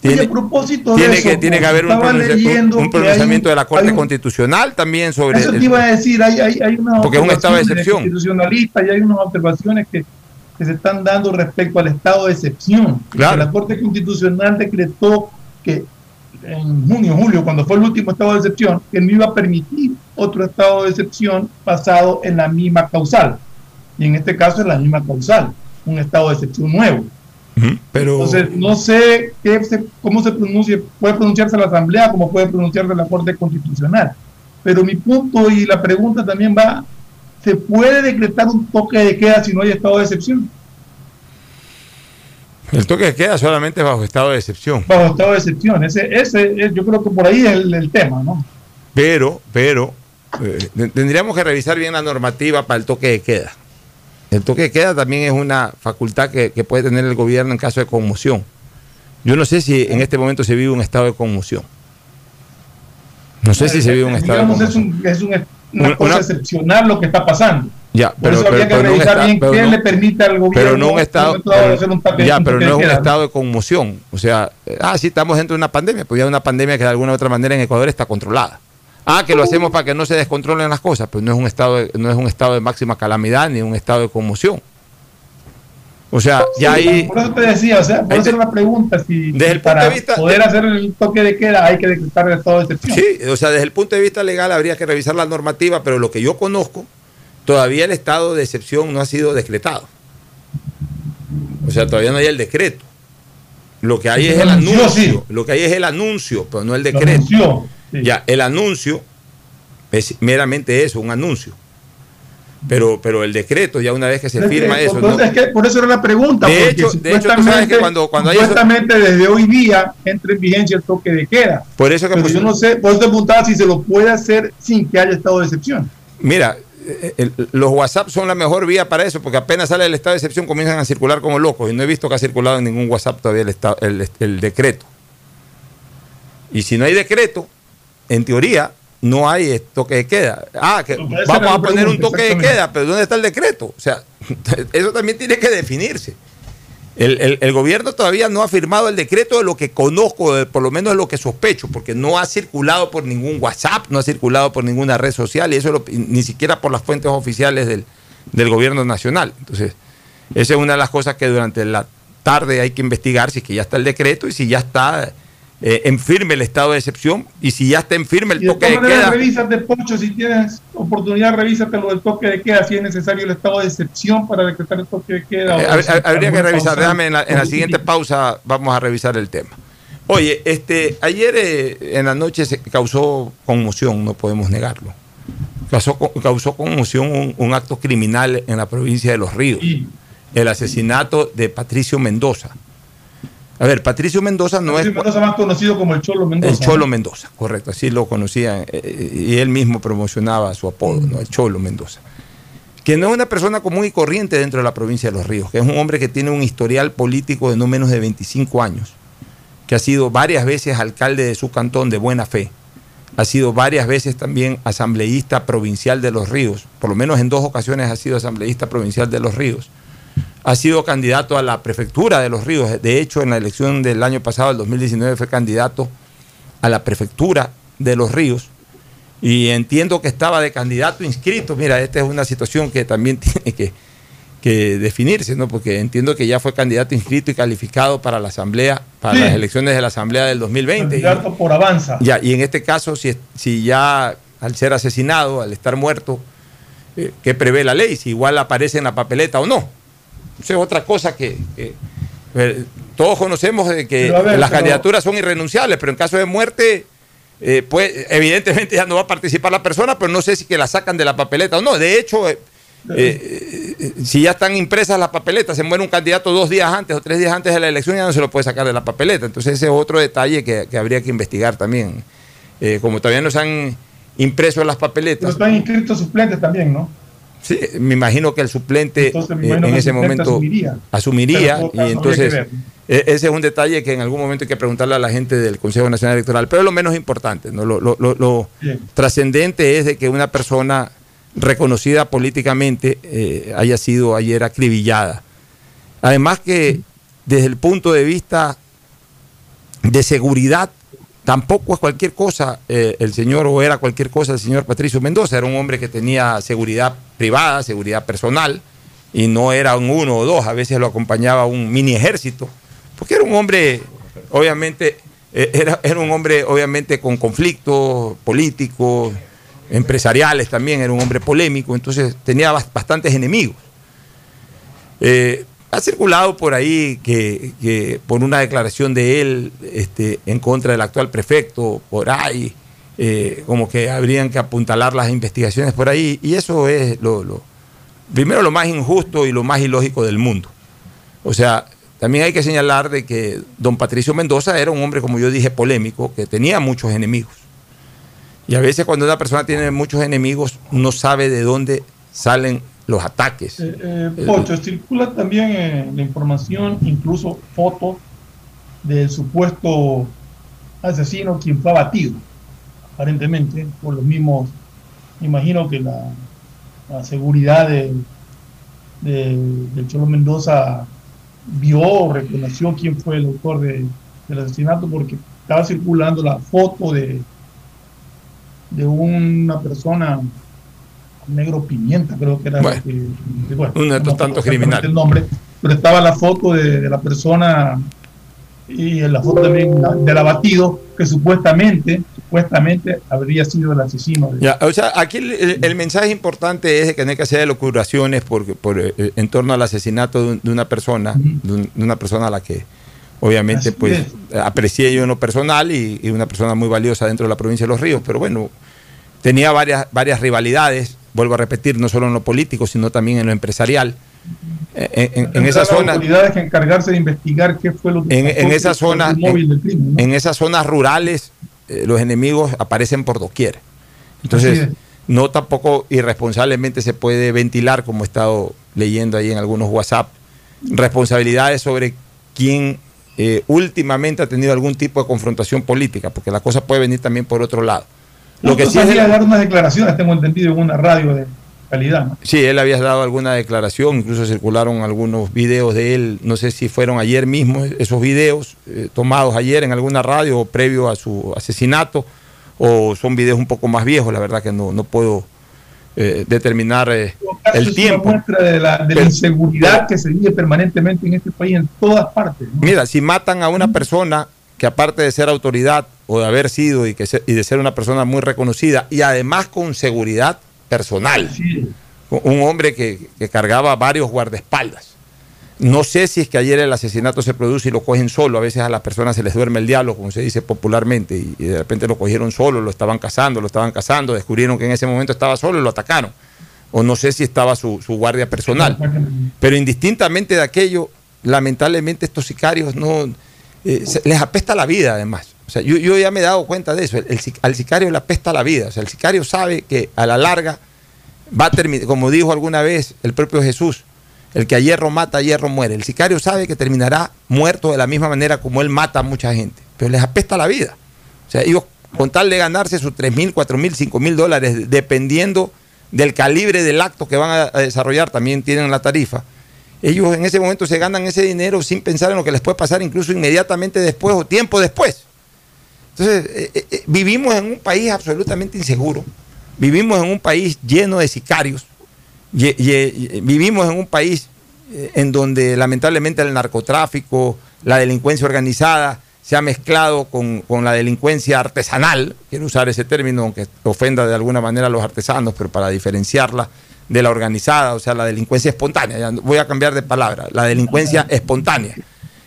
Tiene, Oye, a propósito de tiene eso, que, tiene que Pocho, haber un, leyendo un pronunciamiento un- de la Corte un- Constitucional también sobre... Eso te iba a decir, hay, hay, hay unas Porque es un estado de observaciones excepción. constitucionalistas y hay unas observaciones que, que se están dando respecto al estado de excepción. Claro. La Corte Constitucional decretó que en junio, julio, cuando fue el último estado de excepción, que no iba a permitir otro estado de excepción basado en la misma causal. Y en este caso es la misma causal, un estado de excepción nuevo. Pero... Entonces, no sé qué se- cómo se pronuncia, puede pronunciarse la Asamblea, como puede pronunciarse la Corte Constitucional. Pero mi punto y la pregunta también va, ¿se puede decretar un toque de queda si no hay estado de excepción? El toque de queda solamente bajo estado de excepción. Bajo estado de excepción, ese, ese es- yo creo que por ahí es el, el tema, ¿no? Pero, pero, eh, te- tendríamos que revisar bien la normativa para el toque de queda. El toque de queda también es una facultad que, que puede tener el gobierno en caso de conmoción. Yo no sé si en este momento se vive un estado de conmoción. No sé si se vive un estado de Digamos, es, conmoción. un, es un- una Una- cosa excepcional lo que está pasando. Ya, Por pero, eso pero- habría que no revisar bien qué no- le permite al gobierno. pero no un en estado, pero- hacer un toque- ya, un pero no es un estado de conmoción. O sea, eh, ah, sí, estamos dentro de una pandemia, pues ya una pandemia que de alguna u otra manera en Ecuador está controlada. Ah, que lo hacemos para que no se descontrolen las cosas, pues no es un estado de, no es un estado de máxima calamidad ni un estado de conmoción. O sea, ya Sí, ahí Por eso te decía, o sea, por eso la pregunta, si, Desde el punto para de vista- poder hacer el toque de queda hay que decretar el estado de excepción. Sí, o sea, desde el punto de vista legal habría que revisar la normativa, pero lo que yo conozco, todavía el estado de excepción no ha sido decretado. O sea, todavía no hay el decreto. Lo que hay es el anuncio. sí. Lo que hay es el anuncio, pero no el decreto. Sí. Ya, el anuncio es meramente eso, un anuncio. Pero, pero el decreto, ya una vez que se Es que, firma eso. entonces, no- es que por eso era la pregunta. De hecho- de hecho, tú sabes que supuestamente- cuando- cuando hay eso- supuestamente desde hoy día entra en vigencia el toque de queda. por eso que Pero pues, yo no sé, por eso te preguntaba si se lo puede hacer sin que haya estado de excepción. Mira, eh, el- los WhatsApp son la mejor vía para eso, porque apenas sale el estado de excepción comienzan a circular como locos. Y no he visto que ha circulado en ningún WhatsApp todavía el, estado- el- el decreto. Y si no hay decreto, en teoría, no hay toque de queda. Ah, que vamos a poner un toque de queda, pero ¿dónde está el decreto? O sea, eso también tiene que definirse. El, el- el gobierno todavía no ha firmado el decreto de lo que conozco, de- por lo menos de lo que sospecho, porque no ha circulado por ningún WhatsApp, no ha circulado por ninguna red social, y eso lo- ni siquiera por las fuentes oficiales del, del gobierno nacional. Entonces, esa es una de las cosas que durante la tarde hay que investigar, si es que ya está el decreto y si ya está eh, en firme el estado de excepción y si ya está en firme el de toque de maneras, queda. revísate, Pocho, si tienes oportunidad, revísate lo del toque de queda, si es necesario el estado de excepción para decretar el toque de queda. Eh, si habría que revisar, déjame en la, en la siguiente pausa vamos a revisar el tema. Oye, este, ayer eh, en la noche se causó conmoción, no podemos negarlo. Causó, causó conmoción un, un acto criminal en la provincia de Los Ríos, el asesinato de Patricio Mendoza. A ver, Patricio Mendoza no Patricio es Mendoza más conocido como el Cholo Mendoza. el Cholo Mendoza, correcto, así lo conocían eh, y él mismo promocionaba su apodo, ¿no? el Cholo Mendoza. Que no es una persona común y corriente dentro de la provincia de Los Ríos, que es un hombre que tiene un historial político de no menos de 25 años, que ha sido varias veces alcalde de su cantón de buena fe, ha sido varias veces también asambleísta provincial de Los Ríos, por lo menos en dos ocasiones ha sido asambleísta provincial de Los Ríos, ha sido candidato a la prefectura de Los Ríos, de hecho en la elección del año pasado, el 2019, fue candidato a la prefectura de Los Ríos y entiendo que estaba de candidato inscrito. Mira, esta es una situación que también tiene que, que definirse, ¿no? Porque entiendo que ya fue candidato inscrito y calificado para la asamblea, para Sí. las elecciones de la asamblea del 2020. Candidato por avanza. Ya, y en este caso, si, si ya al ser asesinado, al estar muerto, eh, ¿qué prevé la ley? Si igual aparece en la papeleta o no. Eso es otra cosa que, que, todos conocemos de que Pero ver, las pero- candidaturas son irrenunciables, pero en caso de muerte, eh, pues evidentemente ya no va a participar la persona, pero no sé si que la sacan de la papeleta o no. De hecho, eh, eh, si ya están impresas las papeletas, se muere un candidato dos días antes o tres días antes de la elección, ya no se lo puede sacar de la papeleta. Entonces ese es otro detalle que, que habría que investigar también. Como todavía no se han impreso las Pero papeletas, están inscritos suplentes también, ¿no? Sí, me imagino que el suplente Entonces, eh, en el ese suplente momento asumiría. y entonces e- ese es un detalle que en algún momento hay que preguntarle a la gente del Consejo Nacional Electoral, pero es lo menos importante, ¿no? lo, lo- lo- lo Bien. trascendente es de que una persona reconocida políticamente eh, haya sido ayer acribillada. Además que desde el punto de vista de seguridad, tampoco es cualquier cosa eh, el señor o era cualquier cosa el señor Patricio Mendoza, era un hombre que tenía seguridad privada, seguridad personal, y no era un uno o dos, a veces lo acompañaba un mini ejército, porque era un hombre, obviamente, eh, era, era un hombre obviamente con conflictos políticos, empresariales también, era un hombre polémico, entonces tenía bas- bastantes enemigos. Eh, ha circulado por ahí que, por una declaración de él este, en contra del actual prefecto, por ahí, eh, como que habrían que apuntalar las investigaciones por ahí, y eso es lo, lo- primero lo más injusto y lo más ilógico del mundo. O sea, también hay que señalar de que don Patricio Mendoza era un hombre, como yo dije, polémico, que tenía muchos enemigos. Y a veces cuando una persona tiene muchos enemigos, no sabe de dónde salen los ataques. Eh, eh, Pocho, circula también eh, la información, incluso fotos del supuesto asesino quien fue abatido, aparentemente, por los mismos, imagino que la, la seguridad de, de- Cholo Mendoza vio o reconoció quién fue el autor de- del asesinato porque estaba circulando la foto de, de una persona negro pimienta, creo que era Bueno, que- que, bueno, un no me acuerdo tanto exactamente criminal. el nombre, pero estaba la foto de, de la persona y la foto también del abatido que supuestamente supuestamente habría sido el asesino de- Ya, o sea, aquí el, el- el mensaje importante es de que no hay que hacer locuraciones por, por, eh, en torno al asesinato de, un- de una persona, de, un- de una persona a la que obviamente Así pues aprecié yo en lo personal y, y una persona muy valiosa dentro de la provincia de Los Ríos, pero bueno, tenía varias, varias rivalidades, vuelvo a repetir, no solo en lo político, sino también en lo empresarial. Eh, En, en- en esa zona, autoridades que encargarse de investigar qué fue lo que en, en qué esa fue el zona, móvil del en, esas zonas rurales, eh, los enemigos aparecen por doquier. Entonces, es. no tampoco irresponsablemente se puede ventilar, como he estado leyendo ahí en algunos WhatsApp, responsabilidades sobre quién eh, últimamente ha tenido algún tipo de confrontación política, porque la cosa puede venir también por otro lado. Lo que sí es dar unas declaraciones, tengo entendido, en una radio de calidad. ¿no? Sí, él había dado alguna declaración, incluso circularon algunos videos de él, no sé si fueron ayer mismo esos videos eh, tomados ayer en alguna radio o previo a su asesinato, o son videos un poco más viejos, la verdad que no, no puedo eh, determinar eh, el es tiempo. una muestra de la, de la inseguridad que se vive permanentemente en este país en todas partes. ¿no? Mira, si matan a una persona que aparte de ser autoridad o de haber sido y, que se- y de ser una persona muy reconocida y además con seguridad personal, un hombre que, que cargaba varios guardaespaldas. No sé si es que ayer el asesinato se produce y lo cogen solo, a veces a las personas se les duerme el diablo, como se dice popularmente, y, y de repente lo cogieron solo, lo estaban cazando, lo estaban cazando, descubrieron que en ese momento estaba solo y lo atacaron. O no sé si estaba su, su guardia personal. Pero indistintamente de aquello, lamentablemente estos sicarios no eh, se- les apesta la vida además. O sea, yo, yo ya me he dado cuenta de eso. El- al sicario le apesta la vida. O sea, el sicario sabe que a la larga va a terminar, como dijo alguna vez el propio Jesús, el que a hierro mata, a hierro muere. El sicario sabe que terminará muerto de la misma manera como él mata a mucha gente. Pero les apesta la vida. O sea, ellos con tal de ganarse sus 3 mil, 4 mil, 5 mil dólares, dependiendo del calibre del acto que van a desarrollar, también tienen la tarifa. Ellos en ese momento se ganan ese dinero sin pensar en lo que les puede pasar incluso inmediatamente después o tiempo después. Entonces, eh, eh, eh, vivimos en un país absolutamente inseguro, vivimos en un país lleno de sicarios, vivimos en un país en donde lamentablemente el narcotráfico, la delincuencia organizada se ha mezclado con, con la delincuencia artesanal, quiero usar ese término aunque ofenda de alguna manera a los artesanos, pero para diferenciarla de la organizada, o sea, la delincuencia espontánea, ya voy a cambiar de palabra, la delincuencia espontánea.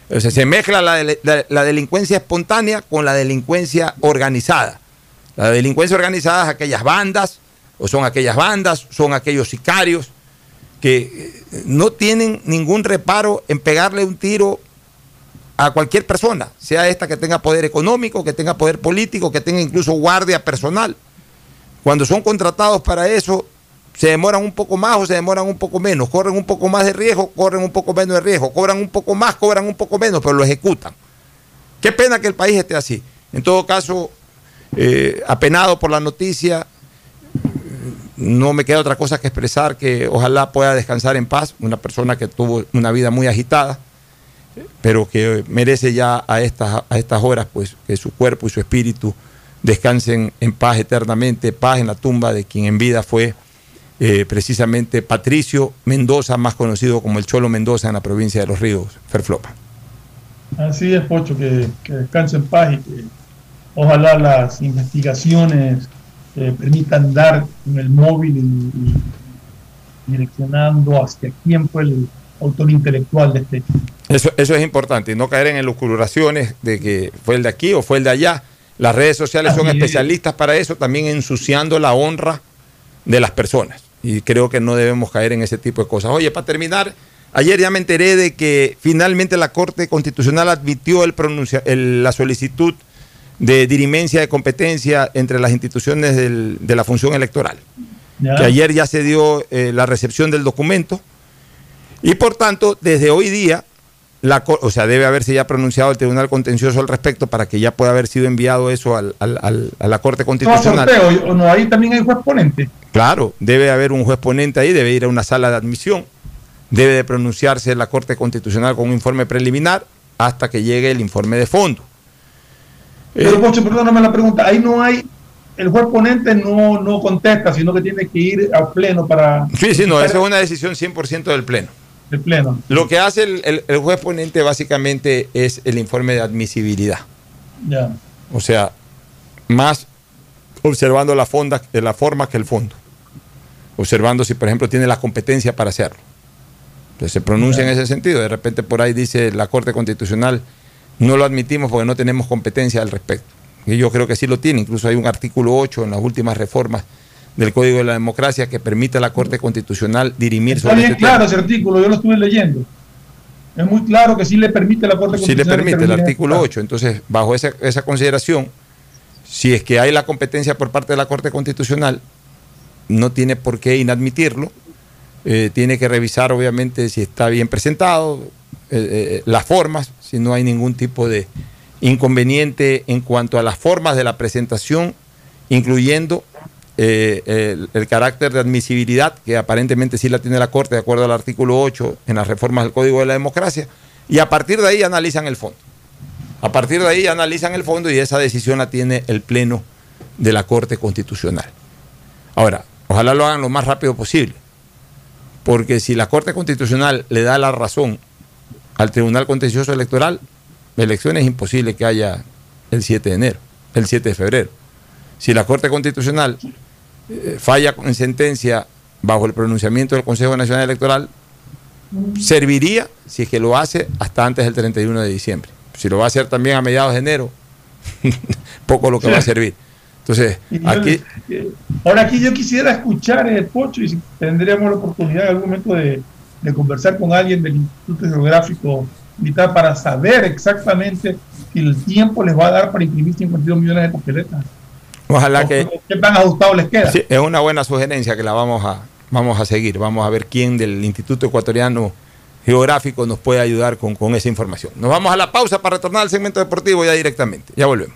O sea, se mezcla la- la delincuencia espontánea con la delincuencia organizada. La delincuencia organizada es aquellas bandas, o son aquellas bandas, son aquellos sicarios que eh, no tienen ningún reparo en pegarle un tiro a cualquier persona, sea esta que tenga poder económico, que tenga poder político, que tenga incluso guardia personal. Cuando son contratados para eso, se demoran un poco más o se demoran un poco menos, corren un poco más de riesgo, corren un poco menos de riesgo, cobran un poco más, cobran un poco menos, pero lo ejecutan. Qué pena que el país esté así. En todo caso, eh, apenado por la noticia, no me queda otra cosa que expresar que ojalá pueda descansar en paz, una persona que tuvo una vida muy agitada, pero que merece ya a estas, a estas horas pues que su cuerpo y su espíritu descansen en paz eternamente, paz en la tumba de quien en vida fue eh, precisamente Patricio Mendoza, más conocido como el Cholo Mendoza en la provincia de Los Ríos, Ferflopa. Así es, Pocho, que, que descanse en paz y que ojalá las investigaciones eh, permitan dar con el móvil y, y direccionando hacia quién fue el autor intelectual de este hecho. Eso, eso es importante, no caer en elucubraciones de que fue el de aquí o fue el de allá. Las redes sociales son es. especialistas para eso, también ensuciando la honra de las personas. Y creo que no debemos caer en ese tipo de cosas. Oye, para terminar, ayer ya me enteré de que finalmente la Corte Constitucional admitió el pronuncia- el- la solicitud de dirimencia de competencia entre las instituciones del- de la función electoral. Que ayer ya se dio eh, la recepción del documento y por tanto, desde hoy día, la, o sea, debe haberse ya pronunciado el Tribunal Contencioso al respecto para que ya pueda haber sido enviado eso al- al- al- a la Corte No, Constitucional. sorteo, no, ahí también hay juez ponente. Claro, debe haber un juez ponente ahí, debe ir a una sala de admisión, debe de pronunciarse la Corte Constitucional con un informe preliminar hasta que llegue el informe de fondo. Pero, Pocho, perdóname la pregunta, ahí no hay, el juez ponente no, no contesta, sino que tiene que ir al pleno para... Sí, sí, no, esa es una decisión 100% del Pleno. El pleno. Lo que hace el, el- el juez ponente básicamente es el informe de admisibilidad. Ya. O sea, más observando la, fonda, la forma que el fondo. Observando si, por ejemplo, tiene la competencia para hacerlo. Entonces se pronuncia en ese sentido. De repente por ahí dice la Corte Constitucional, no lo admitimos porque no tenemos competencia al respecto. Y yo creo que sí lo tiene. Incluso hay un artículo 8 en las últimas reformas del Código de la Democracia que permite a la Corte Constitucional dirimir Está sobre bien este claro tema. ese artículo, yo lo estuve leyendo. Es muy claro que sí le permite a la Corte Sí le Constitucional permite el artículo este 8. Entonces, bajo esa, esa consideración, si es que hay la competencia por parte de la Corte Constitucional, no tiene por qué inadmitirlo. Eh, tiene que revisar, obviamente, si está bien presentado, eh, eh, las formas, si no hay ningún tipo de inconveniente en cuanto a las formas de la presentación, incluyendo el, el carácter de admisibilidad, que aparentemente sí la tiene la Corte de acuerdo al artículo 8 en las reformas del Código de la Democracia, y a partir de ahí analizan el fondo. A partir de ahí analizan el fondo y esa decisión la tiene el Pleno de la Corte Constitucional. Ahora, ojalá lo hagan lo más rápido posible, porque si la Corte Constitucional le da la razón al Tribunal Contencioso Electoral, la elección es imposible que haya el 7 de enero, el 7 de febrero. Si la Corte Constitucional eh, falla en sentencia bajo el pronunciamiento del Consejo Nacional Electoral, serviría si es que lo hace hasta antes del 31 de diciembre. Si lo va a hacer también a mediados de enero, poco lo que va a servir. Entonces, yo- aquí, eh, ahora aquí yo quisiera escuchar el Pocho y si tendríamos la oportunidad en algún momento de, de conversar con alguien del Instituto Geográfico Militar para saber exactamente si el tiempo les va a dar para imprimir 52 millones de papeletas. ojalá O que... ¿Qué tan ajustado les queda? Sí, es una buena sugerencia que la vamos a, vamos a seguir. Vamos a ver quién del Instituto Ecuatoriano Geográfico nos puede ayudar con, con esa información. Nos vamos a la pausa para retornar al segmento deportivo ya directamente. Ya volvemos.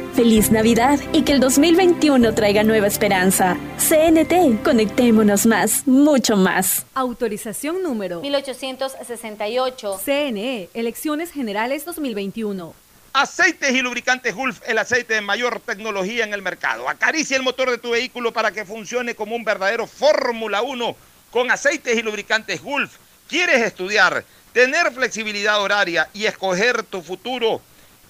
Feliz Navidad y que el 2021 traiga nueva esperanza. CNT, conectémonos más, mucho más. Autorización número 1868. CNE, Elecciones Generales 2021. Aceites y lubricantes Gulf, el aceite de mayor tecnología en el mercado. Acaricia el motor de tu vehículo para que funcione como un verdadero Fórmula 1 con aceites y lubricantes Gulf. ¿Quieres estudiar, tener flexibilidad horaria y escoger tu futuro?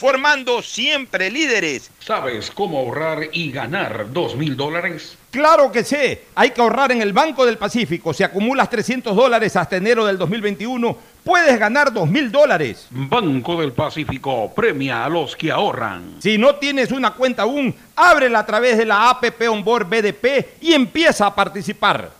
formando siempre líderes. ¿Sabes cómo ahorrar y ganar dos mil dólares? Claro que sé, hay que ahorrar en el Banco del Pacífico. Si acumulas 300 dólares hasta enero del 2021, puedes ganar 2 mil dólares. Banco del Pacífico premia a los que ahorran. Si no tienes una cuenta aún, ábrela a través de la APP Onboard BDP y empieza a participar.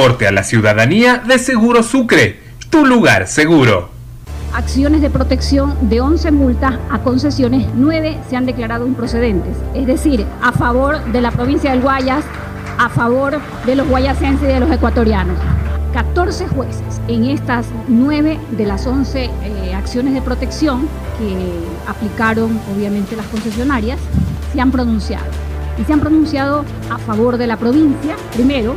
a la ciudadanía de Seguro Sucre, tu lugar seguro. Acciones de protección de 11 multas a concesiones, 9 se han declarado improcedentes. Es decir, a favor de la provincia del Guayas, a favor de los guayasenses y de los ecuatorianos. 14 jueces en estas 9 de las 11 eh, acciones de protección que aplicaron obviamente las concesionarias se han pronunciado. Y se han pronunciado a favor de la provincia, primero,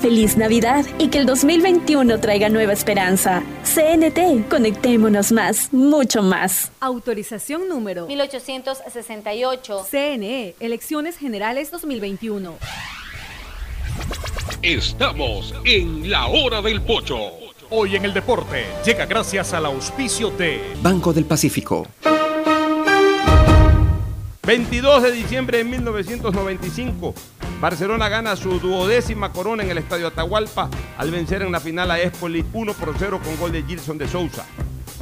Feliz Navidad y que el 2021 traiga nueva esperanza. CNT, conectémonos más, mucho más. Autorización número 1868. CNE, Elecciones Generales 2021. Estamos en la hora del pocho. Hoy en el deporte llega gracias al auspicio de Banco del Pacífico. 22 de diciembre de 1995, Barcelona gana su duodécima corona en el Estadio Atahualpa al vencer en la final a Espoli 1 por 0 con gol de Gilson de Sousa.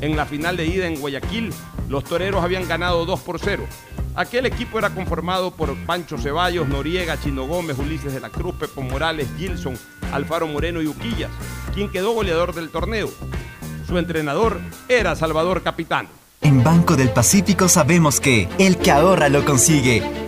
En la final de ida en Guayaquil, los toreros habían ganado 2 por 0. Aquel equipo era conformado por Pancho Ceballos, Noriega, Chino Gómez, Ulises de la Cruz, Pepo Morales, Gilson, Alfaro Moreno y Uquillas, quien quedó goleador del torneo. Su entrenador era Salvador Capitán. En Banco del Pacífico sabemos que el que ahorra lo consigue.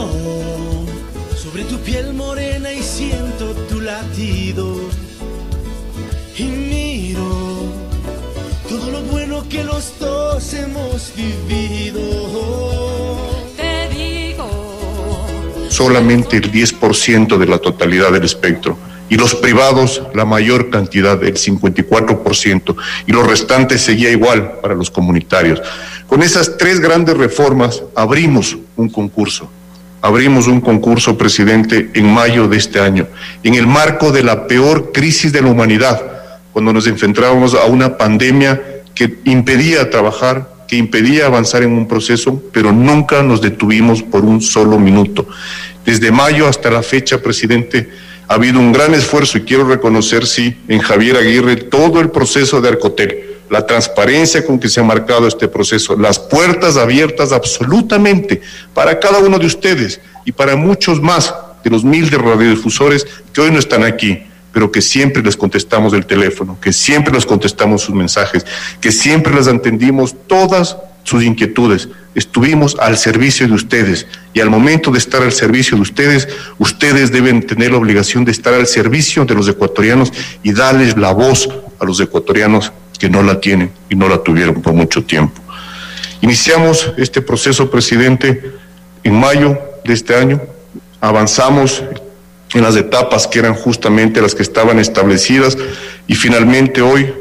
Camino sobre tu piel morena y siento tu latido. Y miro todo lo bueno que los dos hemos vivido. Te digo, solamente el 10% de la totalidad del espectro. Y los privados, la mayor cantidad, el 54%. Y lo restante seguía igual para los comunitarios. Con esas tres grandes reformas abrimos un concurso. Abrimos un concurso, presidente, en mayo de este año, en el marco de la peor crisis de la humanidad, cuando nos enfrentábamos a una pandemia que impedía trabajar, que impedía avanzar en un proceso, pero nunca nos detuvimos por un solo minuto. Desde mayo hasta la fecha, presidente, ha habido un gran esfuerzo y quiero reconocer, sí, en Javier Aguirre todo el proceso de Arcotel, la transparencia con que se ha marcado este proceso, las puertas abiertas absolutamente para cada uno de ustedes y para muchos más de los mil de radiodifusores que hoy no están aquí, pero que siempre les contestamos el teléfono, que siempre les contestamos sus mensajes, que siempre les atendimos todas sus inquietudes. Estuvimos al servicio de ustedes y al momento de estar al servicio de ustedes, ustedes deben tener la obligación de estar al servicio de los ecuatorianos y darles la voz a los ecuatorianos que no la tienen y no la tuvieron por mucho tiempo. Iniciamos este proceso, presidente, en mayo de este año. Avanzamos en las etapas que eran justamente las que estaban establecidas y finalmente hoy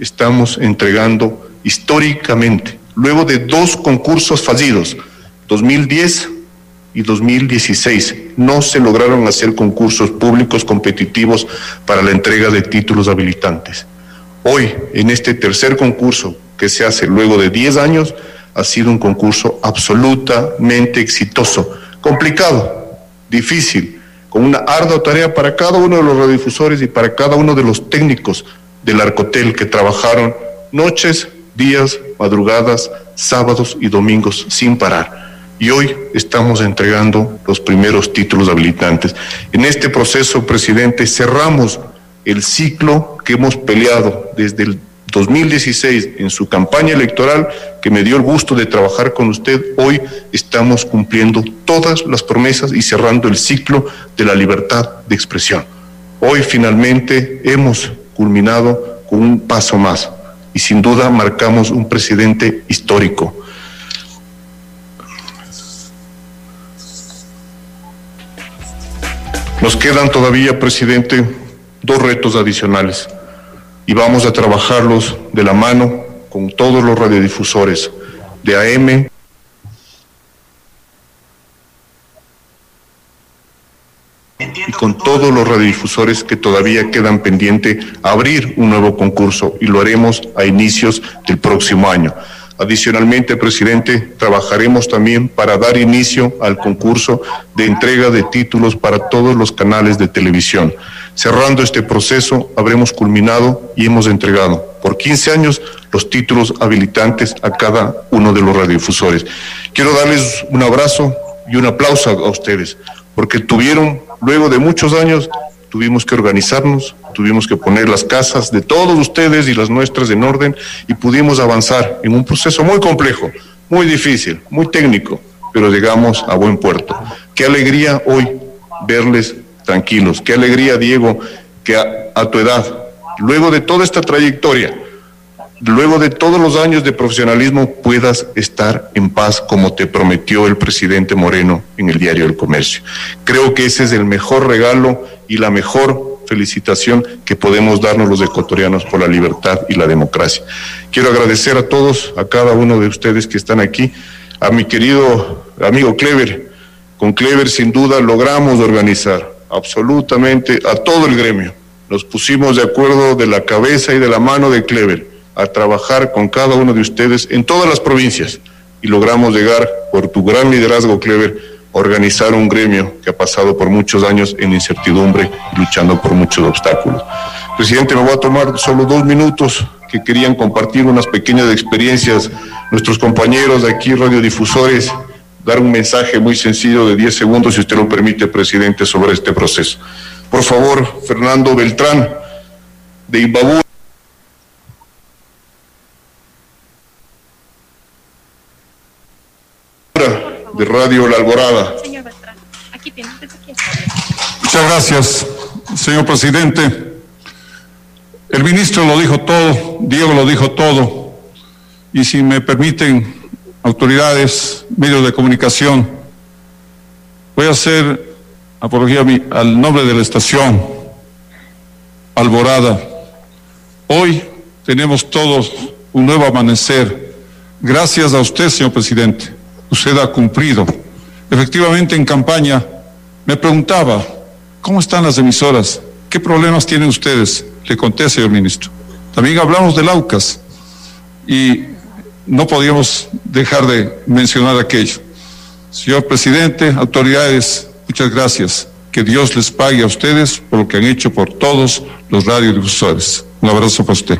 estamos entregando históricamente, luego de dos concursos fallidos, 2010 y 2016, no se lograron hacer concursos públicos competitivos para la entrega de títulos habilitantes. Hoy, en este tercer concurso que se hace luego de 10 años, ha sido un concurso absolutamente exitoso, complicado, difícil, con una ardua tarea para cada uno de los radiodifusores y para cada uno de los técnicos del Arcotel que trabajaron noches, días, madrugadas, sábados y domingos sin parar. Y hoy estamos entregando los primeros títulos habilitantes. En este proceso, presidente, cerramos el ciclo que hemos peleado desde el 2016 en su campaña electoral, que me dio el gusto de trabajar con usted. Hoy estamos cumpliendo todas las promesas y cerrando el ciclo de la libertad de expresión. Hoy finalmente hemos culminado con un paso más y sin duda marcamos un presidente histórico. Nos quedan todavía, presidente, dos retos adicionales y vamos a trabajarlos de la mano con todos los radiodifusores de AM. con todos los radiodifusores que todavía quedan pendiente abrir un nuevo concurso y lo haremos a inicios del próximo año. Adicionalmente, presidente, trabajaremos también para dar inicio al concurso de entrega de títulos para todos los canales de televisión. Cerrando este proceso, habremos culminado y hemos entregado por 15 años los títulos habilitantes a cada uno de los radiodifusores. Quiero darles un abrazo y un aplauso a ustedes, porque tuvieron, luego de muchos años, tuvimos que organizarnos, tuvimos que poner las casas de todos ustedes y las nuestras en orden y pudimos avanzar en un proceso muy complejo, muy difícil, muy técnico, pero llegamos a buen puerto. Qué alegría hoy verles tranquilos, qué alegría, Diego, que a, a tu edad, luego de toda esta trayectoria, luego de todos los años de profesionalismo puedas estar en paz como te prometió el presidente Moreno en el diario El Comercio. Creo que ese es el mejor regalo y la mejor felicitación que podemos darnos los ecuatorianos por la libertad y la democracia. Quiero agradecer a todos, a cada uno de ustedes que están aquí, a mi querido amigo Clever. Con Clever sin duda logramos organizar absolutamente a todo el gremio. Nos pusimos de acuerdo de la cabeza y de la mano de Clever a trabajar con cada uno de ustedes en todas las provincias y logramos llegar, por tu gran liderazgo, Clever, a organizar un gremio que ha pasado por muchos años en incertidumbre y luchando por muchos obstáculos. Presidente, me voy a tomar solo dos minutos que querían compartir unas pequeñas experiencias nuestros compañeros de aquí, radiodifusores, dar un mensaje muy sencillo de 10 segundos, si usted lo permite, presidente, sobre este proceso. Por favor, Fernando Beltrán, de Imbabú. De Radio La Alborada. Muchas gracias, señor presidente. El ministro lo dijo todo, Diego lo dijo todo, y si me permiten, autoridades, medios de comunicación, voy a hacer apología al nombre de la estación, Alborada. Hoy tenemos todos un nuevo amanecer, gracias a usted, señor presidente usted ha cumplido. Efectivamente, en campaña me preguntaba, ¿cómo están las emisoras? ¿Qué problemas tienen ustedes? Le conté, señor ministro. También hablamos del AUCAS y no podíamos dejar de mencionar aquello. Señor presidente, autoridades, muchas gracias. Que Dios les pague a ustedes por lo que han hecho por todos los radiodifusores. Un abrazo para usted.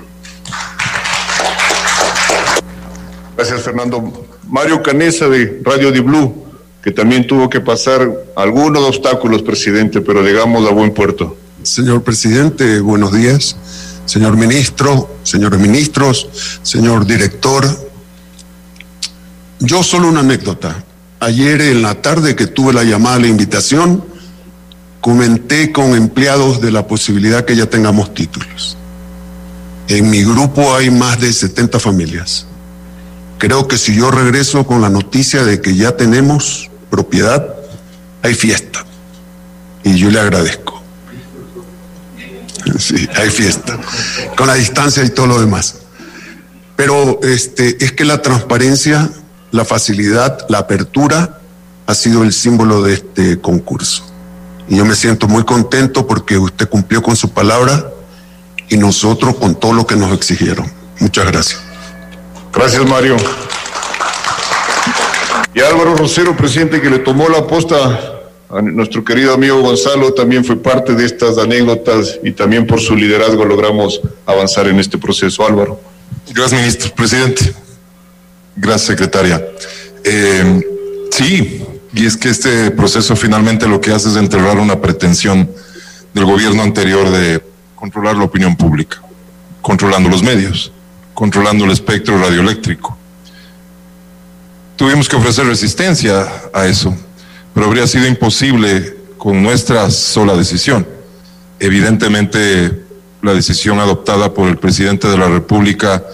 Gracias, Fernando. Mario Canesa de Radio Di Blue, que también tuvo que pasar algunos obstáculos, presidente, pero llegamos a buen puerto. Señor presidente, buenos días. Señor ministro, señores ministros, señor director. Yo solo una anécdota. Ayer en la tarde que tuve la llamada, la invitación, comenté con empleados de la posibilidad que ya tengamos títulos. En mi grupo hay más de 70 familias. Creo que si yo regreso con la noticia de que ya tenemos propiedad, hay fiesta. Y yo le agradezco. Sí, hay fiesta. Con la distancia y todo lo demás. Pero este, es que la transparencia, la facilidad, la apertura ha sido el símbolo de este concurso. Y yo me siento muy contento porque usted cumplió con su palabra y nosotros con todo lo que nos exigieron. Muchas gracias. Gracias, Mario. Y Álvaro Rosero, presidente, que le tomó la posta a nuestro querido amigo Gonzalo, también fue parte de estas anécdotas y también por su liderazgo logramos avanzar en este proceso. Álvaro. Gracias, ministro. Presidente. Gracias, secretaria. Eh, sí, y es que este proceso finalmente lo que hace es enterrar una pretensión del gobierno anterior de controlar la opinión pública, controlando los medios controlando el espectro radioeléctrico. Tuvimos que ofrecer resistencia a eso, pero habría sido imposible con nuestra sola decisión. Evidentemente, la decisión adoptada por el presidente de la República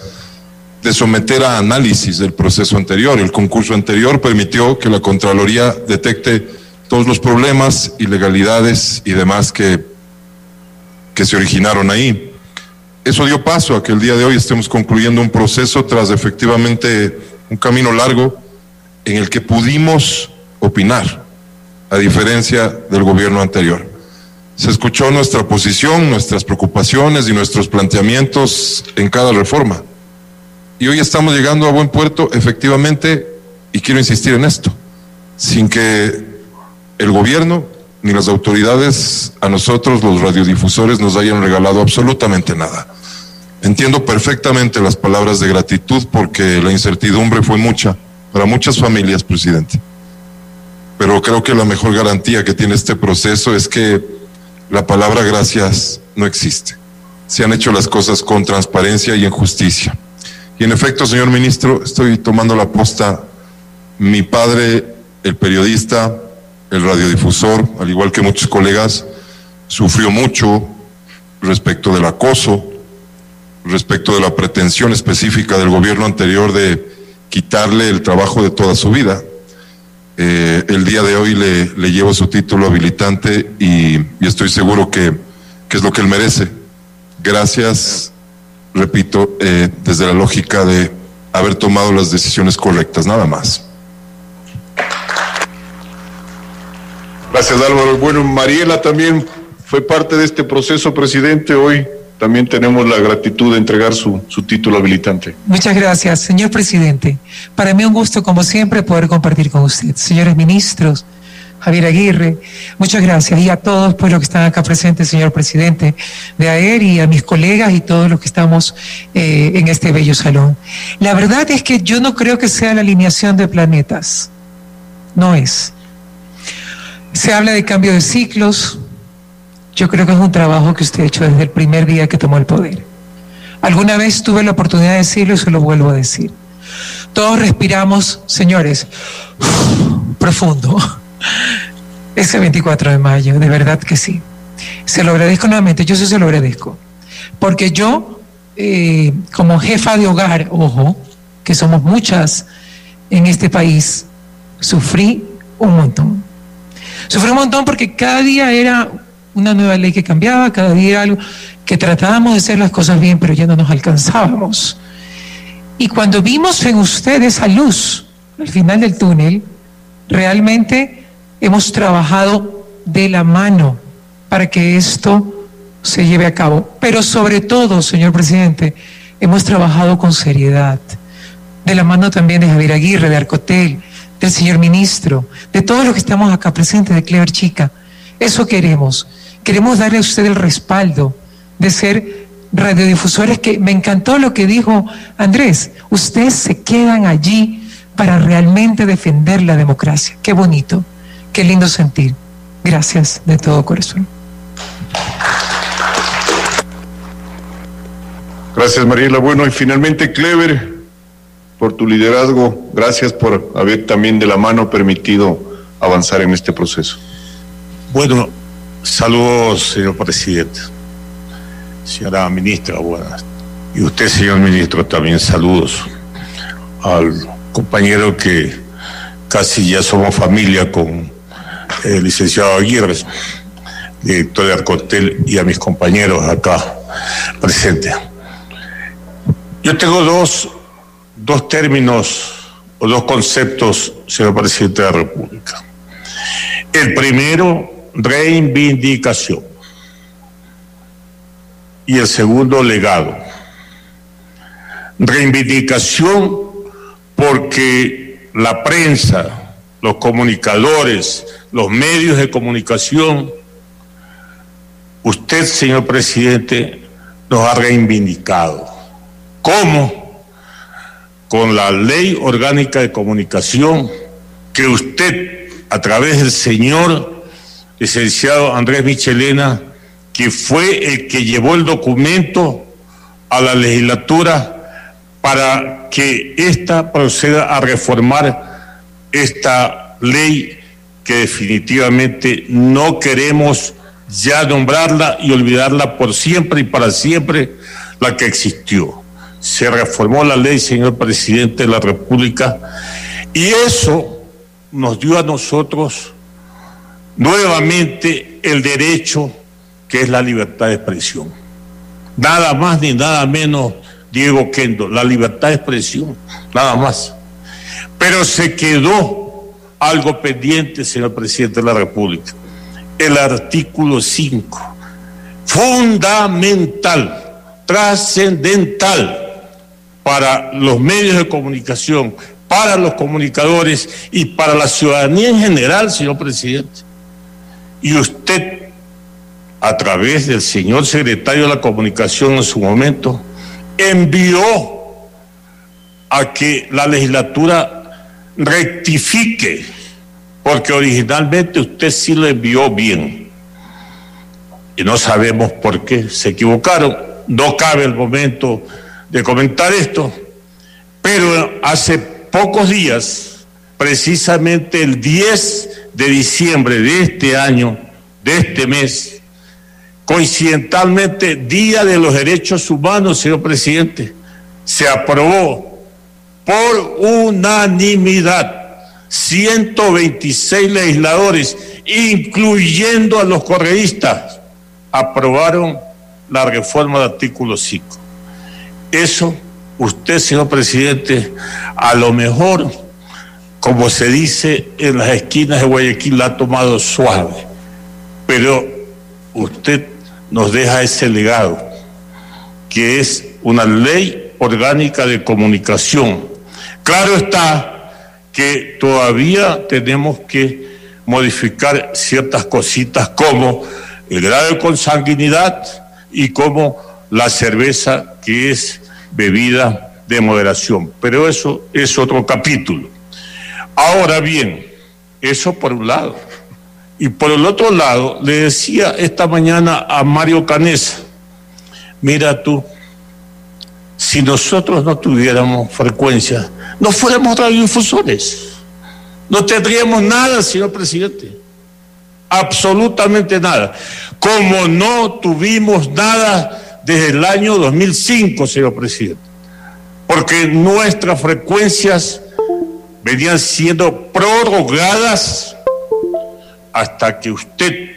de someter a análisis del proceso anterior, el concurso anterior, permitió que la Contraloría detecte todos los problemas, ilegalidades y demás que, que se originaron ahí. Eso dio paso a que el día de hoy estemos concluyendo un proceso tras efectivamente un camino largo en el que pudimos opinar, a diferencia del gobierno anterior. Se escuchó nuestra posición, nuestras preocupaciones y nuestros planteamientos en cada reforma. Y hoy estamos llegando a buen puerto, efectivamente, y quiero insistir en esto, sin que el gobierno ni las autoridades a nosotros, los radiodifusores, nos hayan regalado absolutamente nada. Entiendo perfectamente las palabras de gratitud porque la incertidumbre fue mucha para muchas familias, presidente. Pero creo que la mejor garantía que tiene este proceso es que la palabra gracias no existe. Se han hecho las cosas con transparencia y en justicia. Y en efecto, señor ministro, estoy tomando la posta. Mi padre, el periodista, el radiodifusor, al igual que muchos colegas, sufrió mucho respecto del acoso, respecto de la pretensión específica del gobierno anterior de quitarle el trabajo de toda su vida. Eh, el día de hoy le, le llevo su título habilitante y, y estoy seguro que, que, es lo que él merece. Gracias, repito, eh, desde la lógica de haber tomado las decisiones correctas, nada más. Gracias Álvaro. Bueno, Mariela también fue parte de este proceso, presidente. Hoy también tenemos la gratitud de entregar su, su, título habilitante. Muchas gracias, señor presidente. Para mí un gusto, como siempre, poder compartir con usted. Señores ministros, Javier Aguirre, muchas gracias. Y a todos pues, los que están acá presentes, señor presidente de AER y a mis colegas y todos los que estamos eh, en este bello salón. La verdad es que yo no creo que sea la alineación de planetas. No es. Se habla de cambio de ciclos, yo creo que es un trabajo que usted ha hecho desde el primer día que tomó el poder. Alguna vez tuve la oportunidad de decirlo y se lo vuelvo a decir. Todos respiramos, señores, profundo, ese 24 de mayo, de verdad que sí. Se lo agradezco nuevamente, yo sí se lo agradezco. Porque yo, eh, como jefa de hogar, ojo, que somos muchas en este país, sufrí un montón. Sufrí un montón porque cada día era una nueva ley que cambiaba, cada día algo, que tratábamos de hacer las cosas bien, pero ya no nos alcanzábamos. Y cuando vimos en usted esa luz al final del túnel, realmente hemos trabajado de la mano para que esto se lleve a cabo. Pero sobre todo, señor presidente, hemos trabajado con seriedad, de la mano también de Javier Aguirre, de Arcotel, del señor ministro, de todos los que estamos acá presentes, de Clever Chica. Eso queremos. Queremos darle a usted el respaldo de ser radiodifusores que me encantó lo que dijo Andrés. Ustedes se quedan allí para realmente defender la democracia. Qué bonito, qué lindo sentir. Gracias de todo corazón. Gracias Mariela. Bueno, y finalmente Clever, por tu liderazgo, gracias por haber también de la mano permitido avanzar en este proceso. Bueno, saludos, señor presidente. Señora ministra, buenas. Y usted, señor ministro, también saludos al compañero que casi ya somos familia con el licenciado Aguirre, director de Arcotel, y a mis compañeros acá presentes. Yo tengo dos, dos términos o dos conceptos, señor presidente de la República. El primero, reivindicación. Y el segundo, legado. Reivindicación porque la prensa, los comunicadores, los medios de comunicación, usted, señor presidente, nos ha reivindicado. ¿Cómo? Con la ley orgánica de comunicación que usted, a través del señor licenciado Andrés Michelena, que fue el que llevó el documento a la legislatura para que ésta proceda a reformar esta ley que definitivamente no queremos ya nombrarla y olvidarla por siempre y para siempre la que existió. Se reformó la ley, señor presidente de la República, y eso nos dio a nosotros nuevamente el derecho que es la libertad de expresión. Nada más ni nada menos, Diego Kendo, la libertad de expresión, nada más. Pero se quedó algo pendiente, señor presidente de la República, el artículo 5. Fundamental, trascendental para los medios de comunicación, para los comunicadores y para la ciudadanía en general, señor presidente. Y usted, a través del señor secretario de la comunicación en su momento, envió a que la legislatura rectifique, porque originalmente usted sí lo envió bien. Y no sabemos por qué se equivocaron. No cabe el momento de comentar esto, pero hace pocos días, precisamente el 10 de diciembre de este año, de este mes, coincidentalmente Día de los Derechos Humanos, señor presidente, se aprobó por unanimidad 126 legisladores, incluyendo a los correístas, aprobaron la reforma del artículo 5. Eso, usted, señor presidente, a lo mejor, como se dice en las esquinas de Guayaquil, la ha tomado suave, pero usted nos deja ese legado, que es una ley orgánica de comunicación. Claro está que todavía tenemos que modificar ciertas cositas como el grado de consanguinidad y como la cerveza es bebida de moderación. Pero eso es otro capítulo. Ahora bien, eso por un lado. Y por el otro lado, le decía esta mañana a Mario Canesa, mira tú, si nosotros no tuviéramos frecuencia, no fuéramos radiodifusores. No tendríamos nada, señor presidente. Absolutamente nada. Como no tuvimos nada desde el año 2005, señor presidente. Porque nuestras frecuencias venían siendo prorrogadas hasta que usted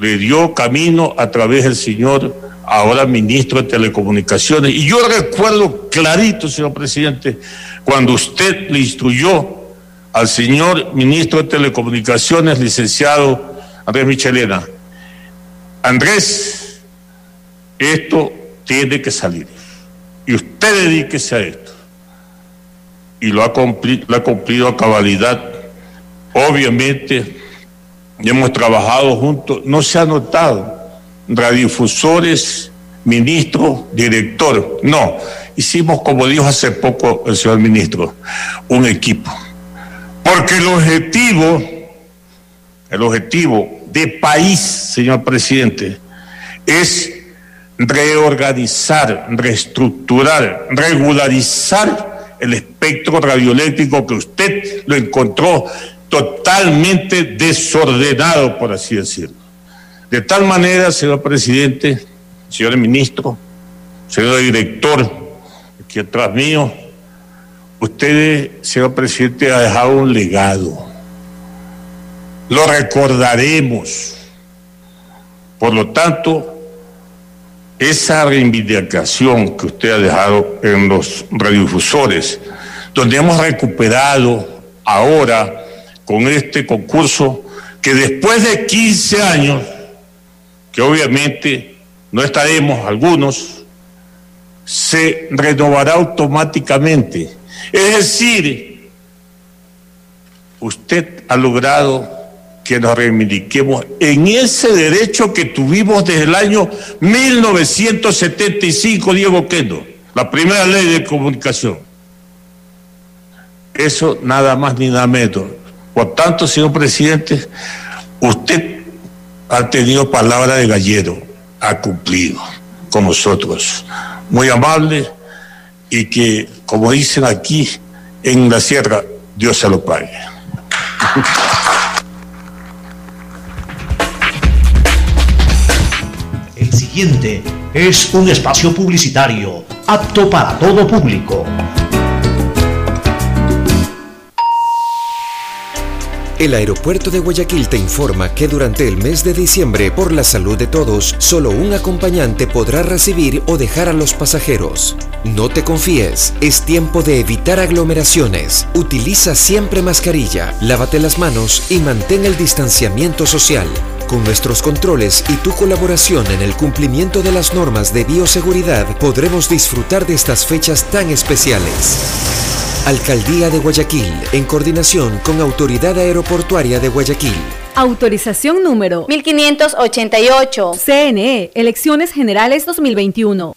le dio camino a través del señor ahora ministro de Telecomunicaciones. Y yo recuerdo clarito, señor presidente, cuando usted le instruyó al señor ministro de Telecomunicaciones, licenciado Andrés Michelena, Andrés, esto tiene que salir. Y usted dedíquese a esto. Y lo ha cumplido, lo ha cumplido a cabalidad. Obviamente, hemos trabajado juntos, no se ha notado radiodifusores, ministro, director. No, hicimos, como dijo hace poco el señor ministro, un equipo. Porque el objetivo, el objetivo de país, señor presidente, es reorganizar, reestructurar, regularizar el espectro radioeléctrico que usted lo encontró totalmente desordenado, por así decirlo. De tal manera, señor presidente, señor ministro, señor director, aquí atrás mío, usted, señor presidente, ha dejado un legado. Lo recordaremos. Por lo tanto, esa reivindicación que usted ha dejado en los radiodifusores, donde hemos recuperado ahora con este concurso que después de 15 años que obviamente no estaremos algunos, se renovará automáticamente. Es decir, usted ha logrado que nos reivindiquemos en ese derecho que tuvimos desde el año 1975, Diego Quendo, la primera ley de comunicación. Eso nada más ni nada menos. Por tanto, señor presidente, usted ha tenido palabra de gallero, ha cumplido con nosotros. Muy amable y que, como dicen aquí en la sierra, Dios se lo pague. es un espacio publicitario apto para todo público. El aeropuerto de Guayaquil te informa que durante el mes de diciembre, por la salud de todos, solo un acompañante podrá recibir o dejar a los pasajeros. No te confíes, es tiempo de evitar aglomeraciones. Utiliza siempre mascarilla, lávate las manos y mantén el distanciamiento social. Con nuestros controles y tu colaboración en el cumplimiento de las normas de bioseguridad, podremos disfrutar de estas fechas tan especiales. Alcaldía de Guayaquil, en coordinación con Autoridad Aeroportuaria de Guayaquil. Autorización número 1588. CNE, Elecciones Generales 2021.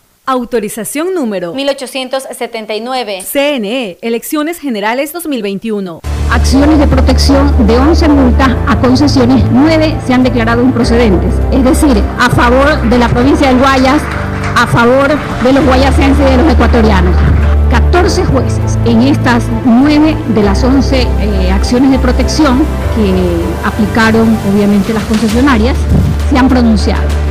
Autorización número 1879. CNE, Elecciones Generales 2021. Acciones de protección de 11 multas a concesiones, 9 se han declarado improcedentes. Es decir, a favor de la provincia del Guayas, a favor de los guayasenses y de los ecuatorianos. 14 jueces en estas 9 de las 11 eh, acciones de protección que aplicaron obviamente las concesionarias se han pronunciado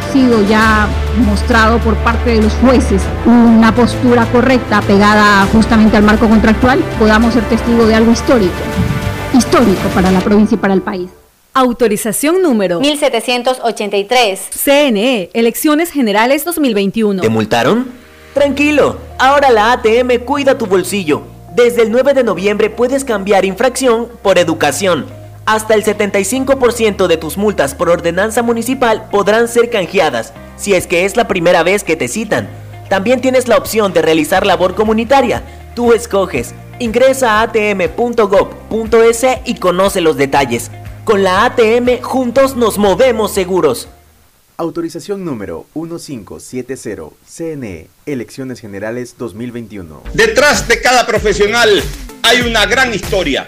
sido ya mostrado por parte de los jueces una postura correcta pegada justamente al marco contractual, podamos ser testigos de algo histórico, histórico para la provincia y para el país. Autorización número 1783. CNE, Elecciones Generales 2021. ¿Te multaron? Tranquilo, ahora la ATM cuida tu bolsillo. Desde el 9 de noviembre puedes cambiar infracción por educación hasta el 75% de tus multas por ordenanza municipal podrán ser canjeadas si es que es la primera vez que te citan. También tienes la opción de realizar labor comunitaria. Tú escoges. Ingresa a atm.gov.es y conoce los detalles. Con la ATM juntos nos movemos seguros. Autorización número 1570 CNE Elecciones Generales 2021. Detrás de cada profesional hay una gran historia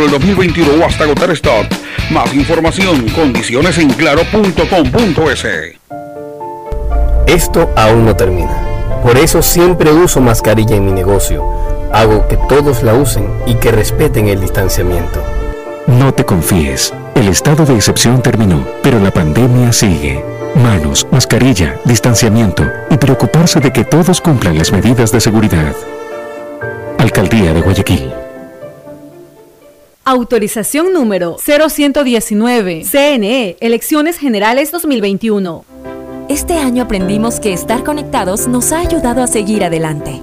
del 2021 o hasta agotar stock. Más información, condiciones en claro.com.es. Esto aún no termina. Por eso siempre uso mascarilla en mi negocio. Hago que todos la usen y que respeten el distanciamiento. No te confíes. El estado de excepción terminó, pero la pandemia sigue. Manos, mascarilla, distanciamiento y preocuparse de que todos cumplan las medidas de seguridad. Alcaldía de Guayaquil. Autorización número 0119. CNE, Elecciones Generales 2021. Este año aprendimos que estar conectados nos ha ayudado a seguir adelante.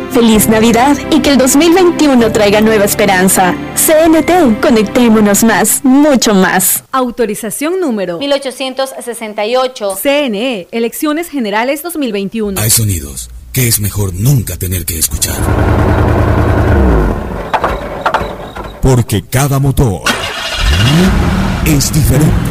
Feliz Navidad y que el 2021 traiga nueva esperanza. CNT, conectémonos más, mucho más. Autorización número 1868. CNE, Elecciones Generales 2021. Hay sonidos que es mejor nunca tener que escuchar. Porque cada motor es diferente.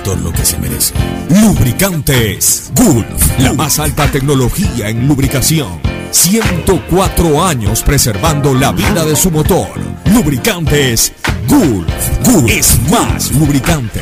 lo que se merece. Lubricantes Gulf, la más alta tecnología en lubricación. 104 años preservando la vida de su motor. Lubricantes Gulf. Gulf es más lubricante.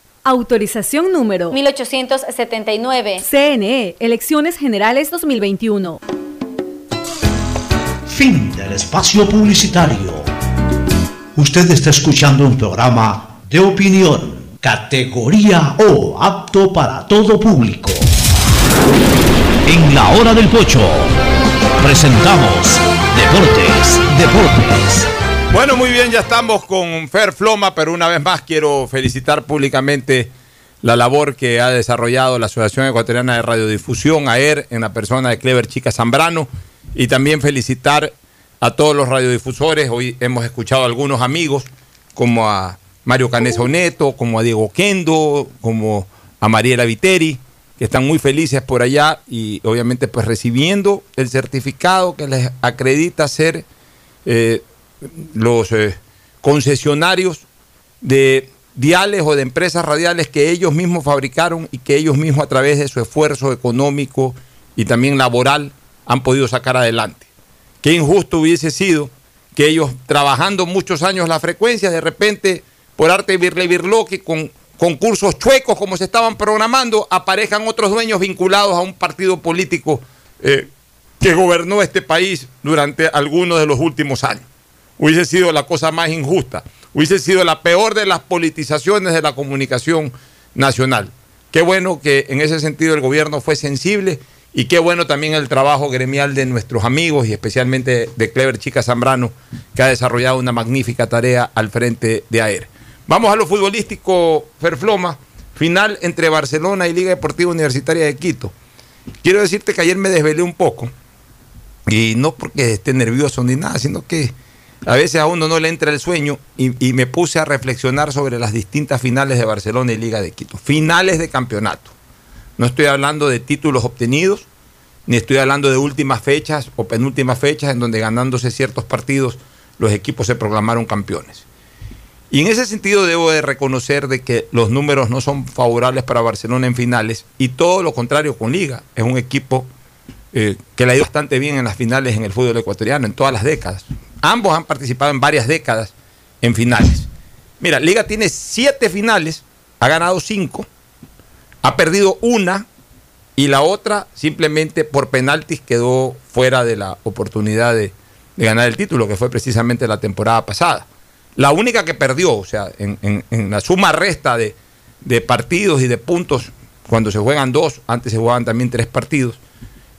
Autorización número 1879. CNE, Elecciones Generales 2021. Fin del espacio publicitario. Usted está escuchando un programa de opinión, categoría O, apto para todo público. En la hora del pocho, presentamos Deportes, Deportes. Bueno, muy bien, ya estamos con Fer Floma, pero una vez más quiero felicitar públicamente la labor que ha desarrollado la Asociación Ecuatoriana de Radiodifusión, AER, en la persona de Clever Chica Zambrano, y también felicitar a todos los radiodifusores. Hoy hemos escuchado a algunos amigos, como a Mario Caneso Neto, como a Diego Kendo, como a Mariela Viteri, que están muy felices por allá y obviamente pues recibiendo el certificado que les acredita ser... Eh, los eh, concesionarios de diales o de empresas radiales que ellos mismos fabricaron y que ellos mismos a través de su esfuerzo económico y también laboral han podido sacar adelante. Qué injusto hubiese sido que ellos trabajando muchos años la frecuencia, de repente por arte virle virloqui con concursos chuecos como se estaban programando, aparezcan otros dueños vinculados a un partido político eh, que gobernó este país durante algunos de los últimos años hubiese sido la cosa más injusta, hubiese sido la peor de las politizaciones de la comunicación nacional. Qué bueno que en ese sentido el gobierno fue sensible y qué bueno también el trabajo gremial de nuestros amigos y especialmente de Clever Chica Zambrano, que ha desarrollado una magnífica tarea al frente de AER. Vamos a lo futbolístico, Ferfloma, final entre Barcelona y Liga Deportiva Universitaria de Quito. Quiero decirte que ayer me desvelé un poco, y no porque esté nervioso ni nada, sino que a veces a uno no le entra el sueño y, me puse a reflexionar sobre las distintas finales de Barcelona y Liga de Quito. Finales de campeonato. No estoy hablando de títulos obtenidos, ni estoy hablando de últimas fechas o penúltimas fechas en donde ganándose ciertos partidos los equipos se proclamaron campeones. Y en ese sentido debo de reconocer de que los números no son favorables para Barcelona en finales y todo lo contrario con Liga. Es un equipo eh, que le ha ido bastante bien en las finales en el fútbol ecuatoriano en todas las décadas. Ambos han participado en varias décadas en finales. Mira, Liga tiene siete finales, ha ganado cinco, ha perdido una y la otra simplemente por penaltis quedó fuera de la oportunidad de, ganar el título, que fue precisamente la temporada pasada. La única que perdió, o sea, en, la suma resta de, de partidos y de puntos, cuando se juegan dos, antes se jugaban también tres partidos,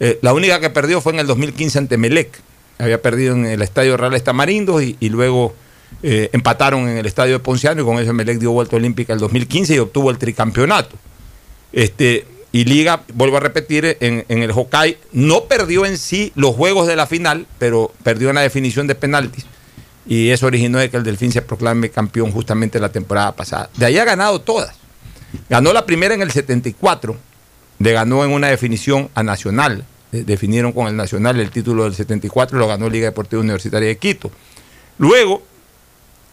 eh, la única que perdió fue en el 2015 ante Melec. Había perdido en el Estadio Real Estamarindos y, y luego eh, empataron en el Estadio de Ponciano y con eso Melec dio vuelta olímpica el 2015 y obtuvo el tricampeonato. Este, y Liga, vuelvo a repetir, en, en el Hokkaido no perdió en sí los juegos de la final, pero perdió en la definición de penaltis. Y eso originó de que el Delfín se proclame campeón justamente la temporada pasada. De ahí ha ganado todas. Ganó la primera en el 74, le ganó en una definición a Nacional. De- Definieron con el Nacional el título del 74 y lo ganó Liga Deportiva Universitaria de Quito. Luego,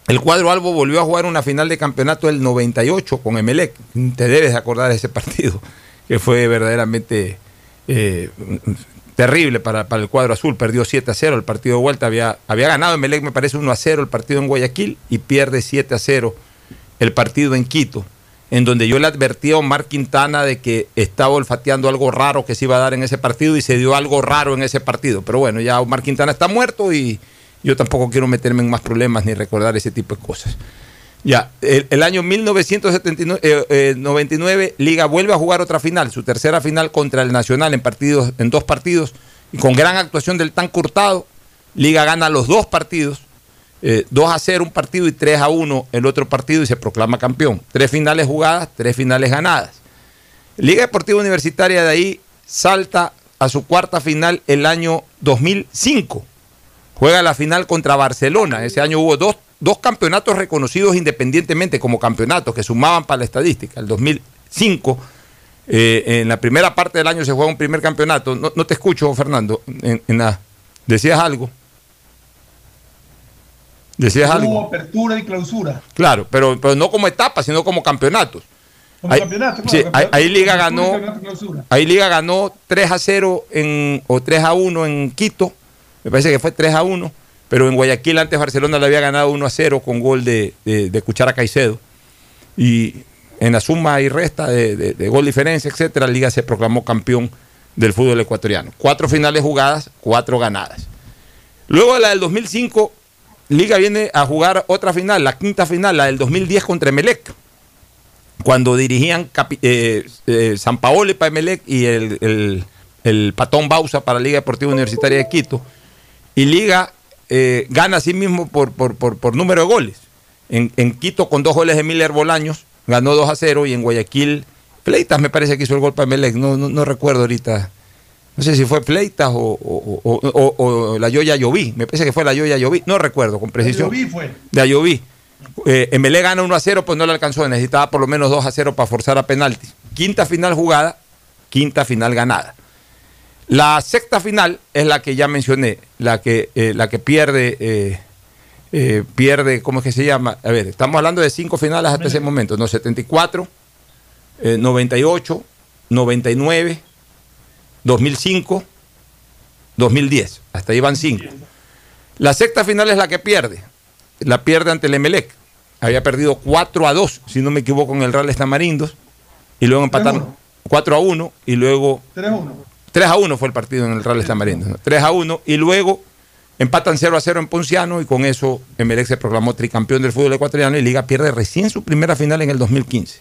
el cuadro Albo volvió a jugar una final de campeonato del 98 con Emelec. Te debes acordar de ese partido, que fue verdaderamente eh, terrible para, para el cuadro azul. Perdió 7 a 0 el partido de vuelta. Había, había ganado Emelec, me parece, 1 a 0 el partido en Guayaquil y pierde 7 a 0 el partido en Quito, en donde yo le advertí a Omar Quintana de que estaba olfateando algo raro que se iba a dar en ese partido y se dio algo raro en ese partido. Pero bueno, ya Omar Quintana está muerto y yo tampoco quiero meterme en más problemas ni recordar ese tipo de cosas. Ya, el, año 1999, eh, eh, 99, Liga vuelve a jugar otra final, su tercera final contra el Nacional en partidos, en dos partidos, y con gran actuación del tan Curtado, Liga gana los dos partidos, eh, 2 a 0 un partido y 3 a 1 el otro partido y se proclama campeón. Tres finales jugadas, tres finales ganadas. Liga Deportiva Universitaria de ahí salta a su cuarta final el año 2005. Juega la final contra Barcelona. Ese año hubo dos, dos campeonatos reconocidos independientemente como campeonatos que sumaban para la estadística. El 2005, eh, en la primera parte del año se juega un primer campeonato. No, no te escucho, Fernando. En, ¿Decías algo? ¿Decías algo? Hubo apertura y clausura. Claro, pero, pero no como etapas, sino como campeonatos. Como Ahí- campeonato, sí, claro, ahí, campeonato, ahí Liga apertura y ganó, campeonato ahí Liga ganó 3 a 0 en, o 3 a 1 en Quito, me parece que fue 3 a 1, pero en Guayaquil antes Barcelona le había ganado 1 a 0 con gol de, de, de Cuchara Caicedo. Y en la suma y resta de, de- de gol diferencia, etcétera, Liga se proclamó campeón del fútbol ecuatoriano. Cuatro finales jugadas, cuatro ganadas. Luego de la del 2005, Liga viene a jugar otra final, la quinta final, la del 2010 contra Emelec. Cuando dirigían eh, eh, San Paolo para Emelec y el, el- Patón Bausa para Liga Deportiva Universitaria de Quito. Y Liga eh, gana a sí mismo por, por, por- por número de goles. En, en Quito con dos goles de Miller Bolaños, ganó 2 a 0 y en Guayaquil, Pleitas me parece que hizo el gol para Emelec, no, no, no recuerdo ahorita. No sé si fue Pleitas o, o- o- o- la Yoya Lloví. Me parece que fue la Yoya Lloví. No recuerdo con precisión. Lloví fue. De Ayoví. Eh, Emelec gana 1 a 0, pues no le alcanzó. Necesitaba por lo menos 2 a 0 para forzar a penaltis. Quinta final jugada, quinta final ganada. La sexta final es la que ya mencioné, la que, eh, la que pierde, eh, eh, pierde, ¿cómo es que se llama? A ver, estamos hablando de cinco finales hasta ese momento, ¿no? 74, eh, 98, 99, 2005, 2010. Hasta ahí van cinco. La sexta final es la que pierde. La pierde ante el Emelec. Había perdido 4 a 2, si no me equivoco, en el Real Estamarindos. Y luego empataron 4 a 1 y luego 3-1. 3 a 1 fue el partido en el Real Estamarindos. ¿no? 3 a 1 y luego empatan 0 a 0 en Ponciano y con eso Emelec se proclamó tricampeón del fútbol ecuatoriano y Liga pierde recién su primera final en el 2015.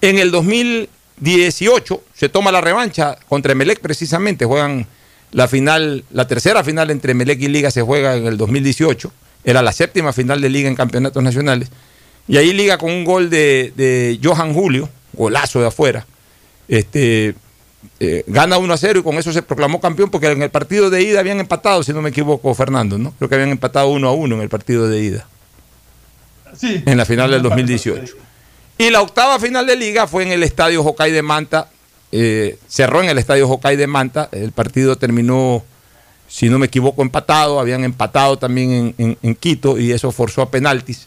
En el 2018 se toma la revancha contra Emelec precisamente, juegan la final, la tercera final entre Emelec y Liga se juega en el 2018, era la séptima final de Liga en campeonatos nacionales, y ahí Liga con un gol de, de Johan Julio, golazo de afuera, este, eh, gana 1 a 0 y con eso se proclamó campeón porque en el partido de ida habían empatado, si no me equivoco, Fernando, ¿no? Creo que habían empatado 1 a 1 en el partido de ida, Sí. en la final del 2018. Y la octava final de liga fue en el estadio Hokkaido de Manta. eh, cerró en el estadio Hokkaido de Manta. El partido terminó, si no me equivoco, empatado. Habían empatado también en, Quito y eso forzó a penaltis.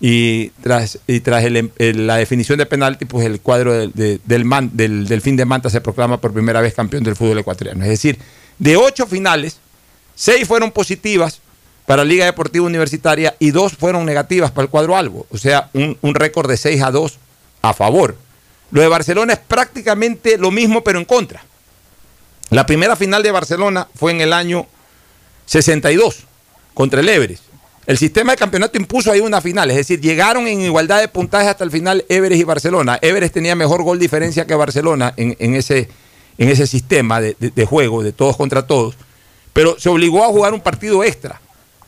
Y tras, y tras el- em, el- la definición de penalti, pues el cuadro del fin de Manta se proclama por primera vez campeón del fútbol ecuatoriano. Es decir, de ocho finales, seis fueron positivas para Liga Deportiva Universitaria y dos fueron negativas para el cuadro Albo. O sea, un, récord de 6 a 2 a favor. Lo de Barcelona es prácticamente lo mismo, pero en contra. La primera final de Barcelona fue en el año 62 contra el Everest. El sistema de campeonato impuso ahí una final, es decir, llegaron en igualdad de puntajes hasta el final Everest y Barcelona. Everest tenía mejor gol diferencia que Barcelona en, ese, en ese sistema de juego, de todos contra todos, pero se obligó a jugar un partido extra,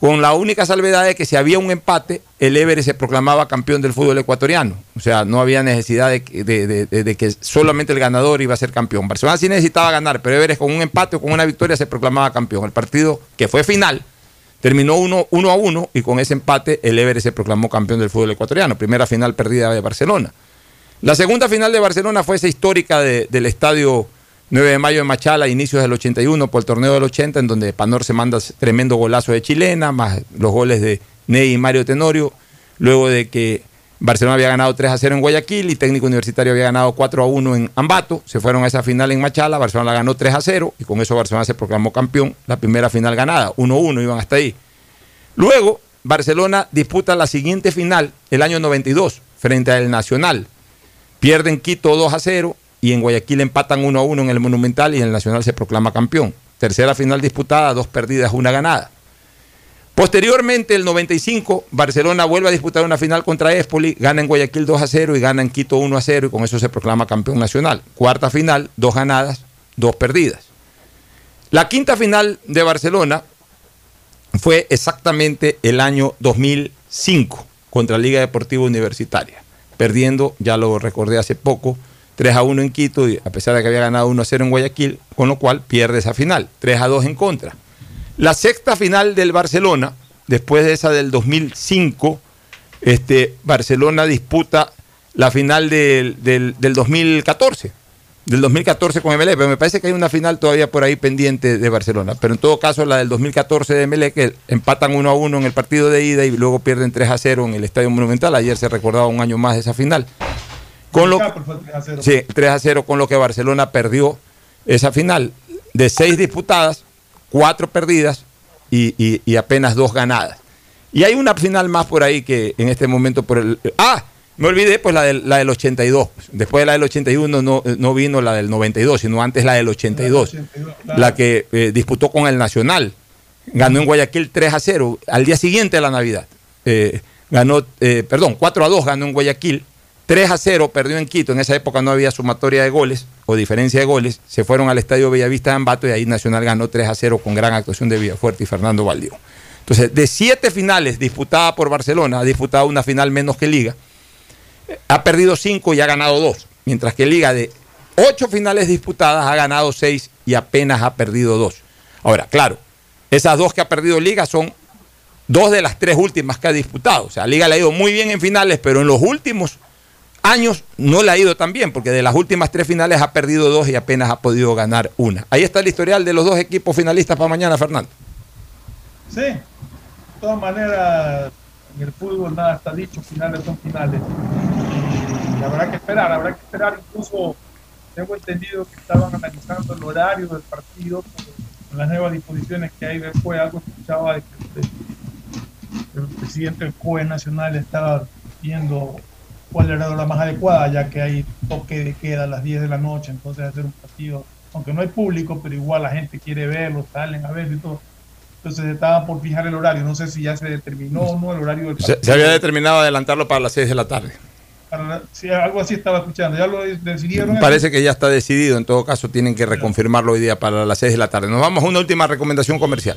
con la única salvedad de que si había un empate, el Everest se proclamaba campeón del fútbol ecuatoriano. O sea, no había necesidad de, que- solamente el ganador iba a ser campeón. Barcelona sí necesitaba ganar, pero Everest con un empate o con una victoria se proclamaba campeón. El partido que fue final terminó 1 uno, a 1 y con ese empate el Everest se proclamó campeón del fútbol ecuatoriano. Primera final perdida de Barcelona. La segunda final de Barcelona fue esa histórica de- del estadio 9 de mayo de Machala, inicios del 81 por el torneo del 80, en donde Panor se manda tremendo golazo de chilena, más los goles de Ney y Mario Tenorio, luego de que Barcelona había ganado 3 a 0 en Guayaquil y Técnico Universitario había ganado 4 a 1 en Ambato, se fueron a esa final en Machala, Barcelona la ganó 3 a 0 y con eso Barcelona se proclamó campeón, la primera final ganada, 1 a 1 iban hasta ahí. Luego, Barcelona disputa la siguiente final el año 92 frente al Nacional. Pierden Quito 2 a 0 y en Guayaquil empatan 1 a 1 en el Monumental y el Nacional se proclama campeón. Tercera final disputada, dos perdidas, una ganada. Posteriormente, el 95, Barcelona vuelve a disputar una final contra Espoli, gana en Guayaquil 2 a 0 y gana en Quito 1 a 0 y con eso se proclama campeón nacional. Cuarta final, dos ganadas, dos perdidas. La quinta final de Barcelona fue exactamente el año 2005 contra Liga Deportiva Universitaria, perdiendo, ya lo recordé hace poco, 3 a 1 en Quito, a pesar de que había ganado 1 a 0 en Guayaquil, con lo cual pierde esa final, 3 a 2 en contra. La sexta final del Barcelona, después de esa del 2005, este, Barcelona disputa la final del, del, del 2014 del 2014 con MLE, pero me parece que hay una final todavía por ahí pendiente de Barcelona. Pero en todo caso, la del 2014 de MLE, que empatan 1 a 1 en el partido de ida y luego pierden 3 a 0 en el Estadio Monumental. Ayer se recordaba un año más de esa final. Con lo, sí, 3 a 0, con lo que Barcelona perdió esa final de 6 disputadas, 4 perdidas y, y- y apenas 2 ganadas. Y hay una final más por ahí que en este momento por el... ¡Ah! Me olvidé, pues la del, la del 82. Después de la del 81 no, no vino la del 92, sino antes la del 82. La que eh, disputó con el Nacional. Ganó en Guayaquil 3 a 0. Al día siguiente de la Navidad. Eh, ganó, eh, perdón, 4 a 2 ganó en Guayaquil. 3 a 0 perdió en Quito. En esa época no había sumatoria de goles o diferencia de goles. Se fueron al Estadio Bellavista de Ambato y ahí Nacional ganó 3 a 0 con gran actuación de Villafuerte y Fernando Valdió. Entonces, de siete finales disputadas por Barcelona, ha disputado una final menos que Liga ha perdido cinco y ha ganado dos. Mientras que Liga de ocho finales disputadas ha ganado seis y apenas ha perdido dos. Ahora, claro, esas dos que ha perdido Liga son dos de las tres últimas que ha disputado. O sea, Liga le ha ido muy bien en finales, pero en los últimos años no le ha ido tan bien, porque de las últimas tres finales ha perdido dos y apenas ha podido ganar una. Ahí está el historial de los dos equipos finalistas para mañana, Fernando. Sí, de todas maneras, en el fútbol nada está dicho, finales son finales. Y habrá que esperar, habrá que esperar. Incluso tengo entendido que estaban analizando el horario del partido con las nuevas disposiciones que hay después. Algo escuchaba de que el presidente del COE Nacional estaba viendo cuál era la hora más adecuada, ya que hay toque de queda a las 10 de la noche, entonces hacer un partido, aunque no hay público, pero igual la gente quiere verlo, salen a verlo y todo. Entonces estaban por fijar el horario, no sé si ya se determinó o no el horario del partido. se había determinado adelantarlo para las seis de la tarde. Para la- sí, algo así estaba escuchando, ya lo decidieron. Parece que ya está decidido, en todo caso tienen que reconfirmarlo hoy día para las 6 de la tarde. Nos vamos a una última recomendación comercial.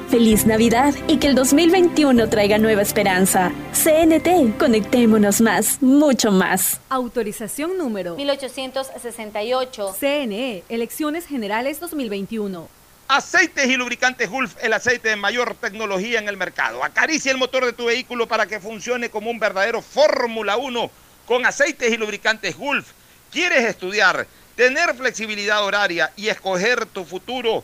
Feliz Navidad y que el 2021 traiga nueva esperanza. CNT, conectémonos más, mucho más. Autorización número 1868. CNE, Elecciones Generales 2021. Aceites y lubricantes Gulf, el aceite de mayor tecnología en el mercado. Acaricia el motor de tu vehículo para que funcione como un verdadero Fórmula 1 con aceites y lubricantes Gulf. ¿Quieres estudiar, tener flexibilidad horaria y escoger tu futuro?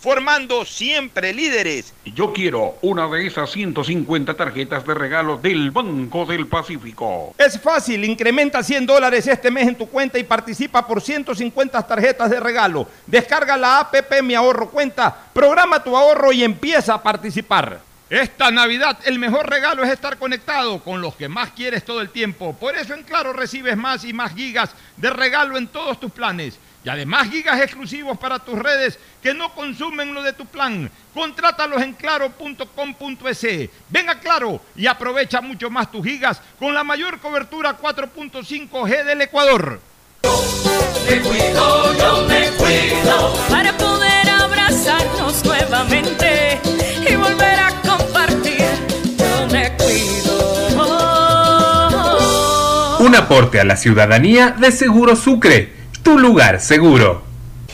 formando siempre líderes. Yo quiero una de esas 150 tarjetas de regalo del Banco del Pacífico. Es fácil, incrementa 100 dólares este mes en tu cuenta y participa por 150 tarjetas de regalo. Descarga la APP Mi Ahorro Cuenta, programa tu ahorro y empieza a participar. Esta Navidad el mejor regalo es estar conectado con los que más quieres todo el tiempo. Por eso en Claro recibes más y más gigas de regalo en todos tus planes. Y además gigas exclusivos para tus redes que no consumen lo de tu plan. Contrátalos en claro.com.es. Ven a Claro y aprovecha mucho más tus gigas con la mayor cobertura 4.5G del Ecuador. Me cuido, yo me cuido para poder abrazarnos nuevamente y volver a compartir. Yo me cuido. Un aporte a la ciudadanía de Seguro Sucre, tu lugar seguro.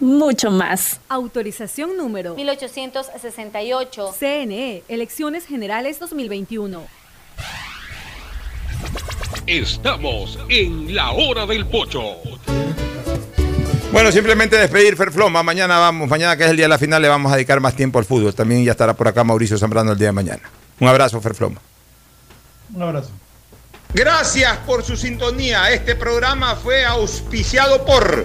mucho más. Autorización número 1868. CNE, Elecciones Generales 2021. Estamos en la hora del pocho. Bueno, simplemente despedir Ferfloma. Mañana vamos, mañana que es el día de la final, le vamos a dedicar más tiempo al fútbol. También ya estará por acá Mauricio Zambrano el día de mañana. Un abrazo, Ferfloma. Un abrazo. Gracias por su sintonía. Este programa fue auspiciado por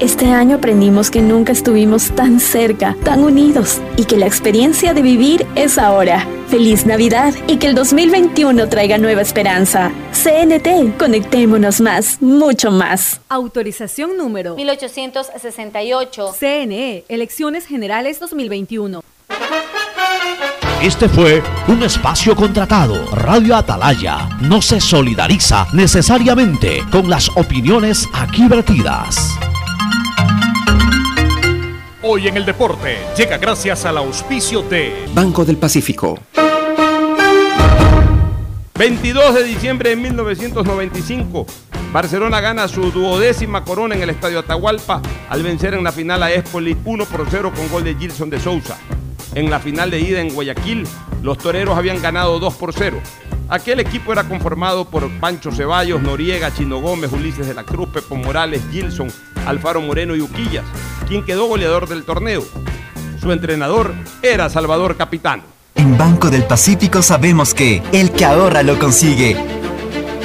Este año aprendimos que nunca estuvimos tan cerca, tan unidos y que la experiencia de vivir es ahora. Feliz Navidad y que el 2021 traiga nueva esperanza. CNT, conectémonos más, mucho más. Autorización número 1868. CNE, Elecciones Generales 2021. Este fue un espacio contratado. Radio Atalaya no se solidariza necesariamente con las opiniones aquí vertidas. Hoy en el deporte llega gracias al auspicio de Banco del Pacífico. 22 de diciembre de 1995, Barcelona gana su duodécima corona en el Estadio Atahualpa al vencer en la final a Espoli 1 por 0 con gol de Gilson de Sousa. En la final de ida en Guayaquil, los toreros habían ganado 2 por 0. Aquel equipo era conformado por Pancho Ceballos, Noriega, Chino Gómez, Ulises de la Cruz, Pepo Morales, Gilson, Alfaro Moreno y Uquillas, quien quedó goleador del torneo. Su entrenador era Salvador Capitán. En Banco del Pacífico sabemos que el que ahorra lo consigue.